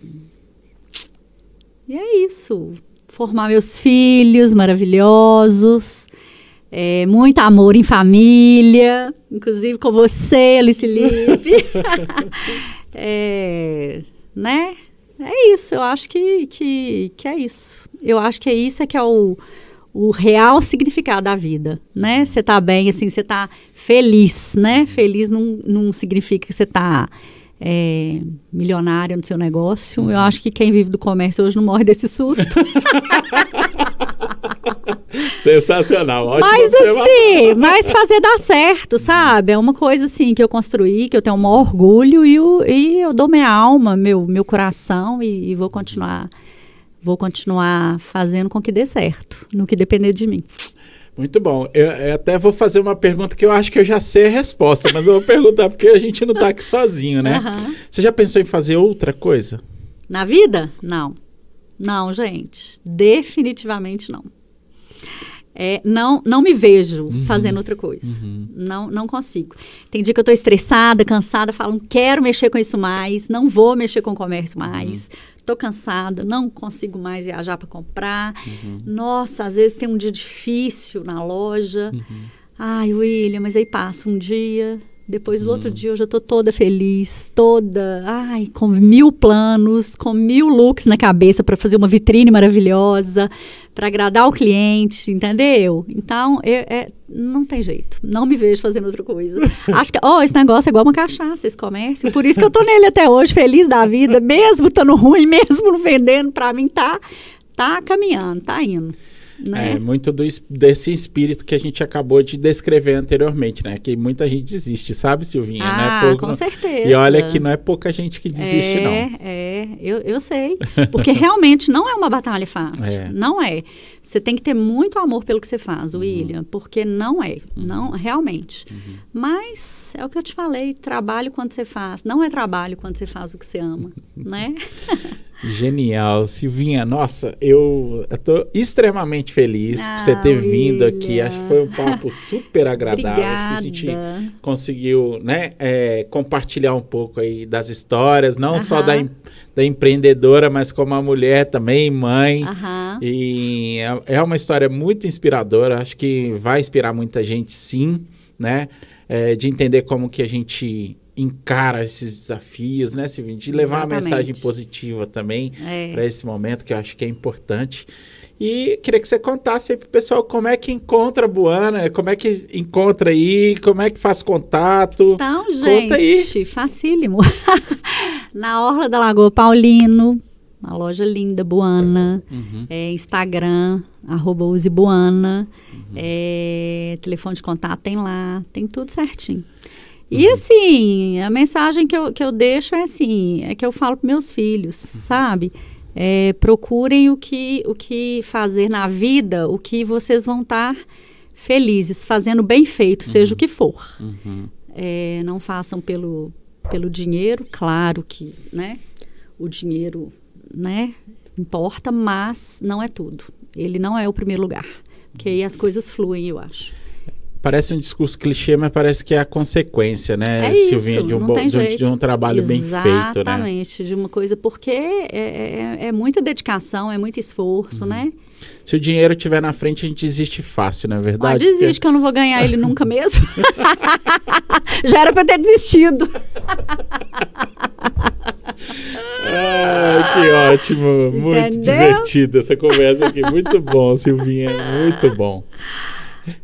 E é isso. Formar meus filhos maravilhosos. É, muito amor em família, inclusive com você, Alice Lipe. é, né? É isso, eu acho que, que, que é isso. Eu acho que é isso é que é o, o real significado da vida, né? Você tá bem, assim, você tá feliz, né? Feliz não, não significa que você tá é, milionário no seu negócio. Eu acho que quem vive do comércio hoje não morre desse susto. Sensacional, ótimo. Mas assim, mas fazer dar certo, sabe? É uma coisa assim que eu construí, que eu tenho um maior orgulho e eu, e eu dou minha alma, meu, meu coração e, e vou continuar vou continuar fazendo com que dê certo, no que depender de mim. Muito bom. Eu, eu, até vou fazer uma pergunta que eu acho que eu já sei a resposta, mas eu vou perguntar porque a gente não está aqui sozinho, né? Uhum. Você já pensou em fazer outra coisa? Na vida? Não. Não, gente. Definitivamente não. É, não, não me vejo uhum. fazendo outra coisa. Uhum. Não, não consigo. Tem dia que eu estou estressada, cansada, falo, não quero mexer com isso mais, não vou mexer com o comércio mais. Uhum Estou cansada, não consigo mais viajar para comprar. Uhum. Nossa, às vezes tem um dia difícil na loja. Uhum. Ai, William, mas aí passa um dia, Depois do outro dia eu já tô toda feliz, toda, ai, com mil planos, com mil looks na cabeça para fazer uma vitrine maravilhosa, para agradar o cliente, entendeu? Então, é, é, não tem jeito. Não me vejo fazendo outra coisa. Acho que, ó, oh, esse negócio é igual uma cachaça, esse comércio. Por isso que eu tô nele até hoje, feliz da vida, mesmo estando ruim, mesmo não vendendo, para mim tá, tá caminhando, tá indo. Né? É, muito do, desse espírito que a gente acabou de descrever anteriormente, né? Que muita gente desiste, sabe, Silvinha? Ah, é pouco, com certeza. E olha que não é pouca gente que desiste, é, não. É, eu, eu sei. Porque realmente não é uma batalha fácil. É. Não é. Você tem que ter muito amor pelo que você faz, uhum. William, porque não é. Não, realmente. Uhum. Mas é o que eu te falei, trabalho quando você faz. Não é trabalho quando você faz o que você ama, né? Genial, Silvinha. Nossa, eu estou extremamente feliz ah, por você ter William. vindo aqui. Acho que foi um papo super agradável. Obrigada. a gente conseguiu né, é, compartilhar um pouco aí das histórias, não uh -huh. só da, da empreendedora, mas como a mulher também, mãe. Uh -huh. E é, é uma história muito inspiradora. Acho que vai inspirar muita gente, sim, né? É, de entender como que a gente encara esses desafios, né, Silvinho? De levar Exatamente. uma mensagem positiva também é. para esse momento, que eu acho que é importante. E queria que você contasse aí pro pessoal como é que encontra a Buana, como é que encontra aí, como é que faz contato. Então, gente, Conta aí. facílimo. Na Orla da Lagoa Paulino, uma loja linda, Buana. Uhum. É, Instagram, arroba. Uhum. É, telefone de contato tem lá, tem tudo certinho. E uhum. assim, a mensagem que eu, que eu deixo é assim, é que eu falo para meus filhos, uhum. sabe? É, procurem o que, o que fazer na vida, o que vocês vão estar felizes, fazendo bem feito, uhum. seja o que for. Uhum. É, não façam pelo, pelo dinheiro, claro que, né? O dinheiro, né? Importa, mas não é tudo. Ele não é o primeiro lugar. Porque aí as coisas fluem, eu acho. Parece um discurso clichê, mas parece que é a consequência, né, é Silvinha, isso, de, um de, de, um trabalho Exatamente, bem feito, né? Exatamente, de uma coisa, porque é, é, é, muita dedicação, é muito esforço, uhum. né? Se o dinheiro estiver na frente, a gente desiste fácil, não é verdade? Pode desiste, que eu não vou ganhar ele nunca mesmo. Já era para ter desistido. Ai, que ótimo, muito Entendeu? divertido essa conversa aqui. Muito bom, Silvinha, muito bom.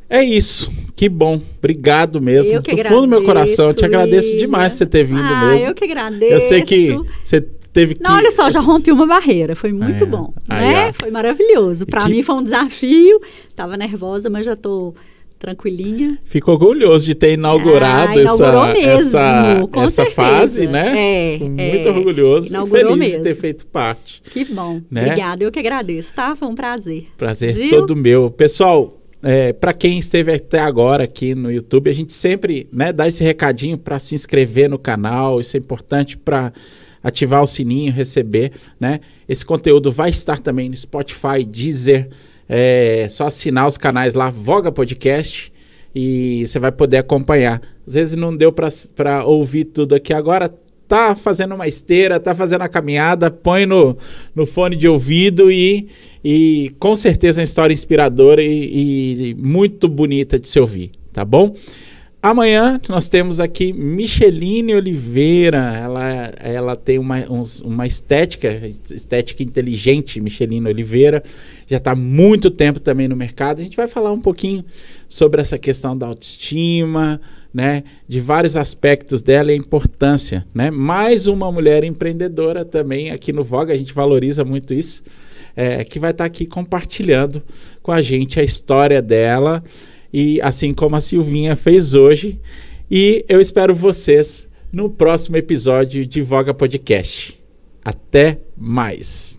É isso. Que bom. Obrigado mesmo. Eu que do fundo do meu coração, eu te agradeço demais por você ter vindo ah, mesmo. Eu que agradeço. Eu sei que você teve que. Não, olha só, já rompi uma barreira. Foi muito é. bom. Aí, né? Foi maravilhoso. Para que... mim foi um desafio. Tava nervosa, mas já tô tranquilinha. Fico orgulhoso de ter inaugurado ah, essa, essa, essa fase, né? É, muito é, orgulhoso inaugurou feliz mesmo. de ter feito parte. Que bom. Né? Obrigada, eu que agradeço, tá? Foi um prazer. Prazer Viu? todo meu. Pessoal, é, para quem esteve até agora aqui no YouTube, a gente sempre né, dá esse recadinho para se inscrever no canal. Isso é importante para ativar o sininho, receber. Né? Esse conteúdo vai estar também no Spotify, Deezer. É só assinar os canais lá, Voga Podcast, e você vai poder acompanhar. Às vezes não deu para ouvir tudo aqui agora, tá fazendo uma esteira, tá fazendo a caminhada, põe no, no fone de ouvido e e com certeza é uma história inspiradora e, e muito bonita de se ouvir, tá bom? Amanhã nós temos aqui Micheline Oliveira. Ela, ela tem uma, um, uma estética, estética inteligente, Micheline Oliveira. Já está há muito tempo também no mercado. A gente vai falar um pouquinho sobre essa questão da autoestima, né? De vários aspectos dela e a importância, né? Mais uma mulher empreendedora também aqui no Voga. A gente valoriza muito isso é, que vai estar tá aqui compartilhando com a gente a história dela, e assim como a Silvinha fez hoje. E eu espero vocês no próximo episódio de Voga Podcast. Até mais!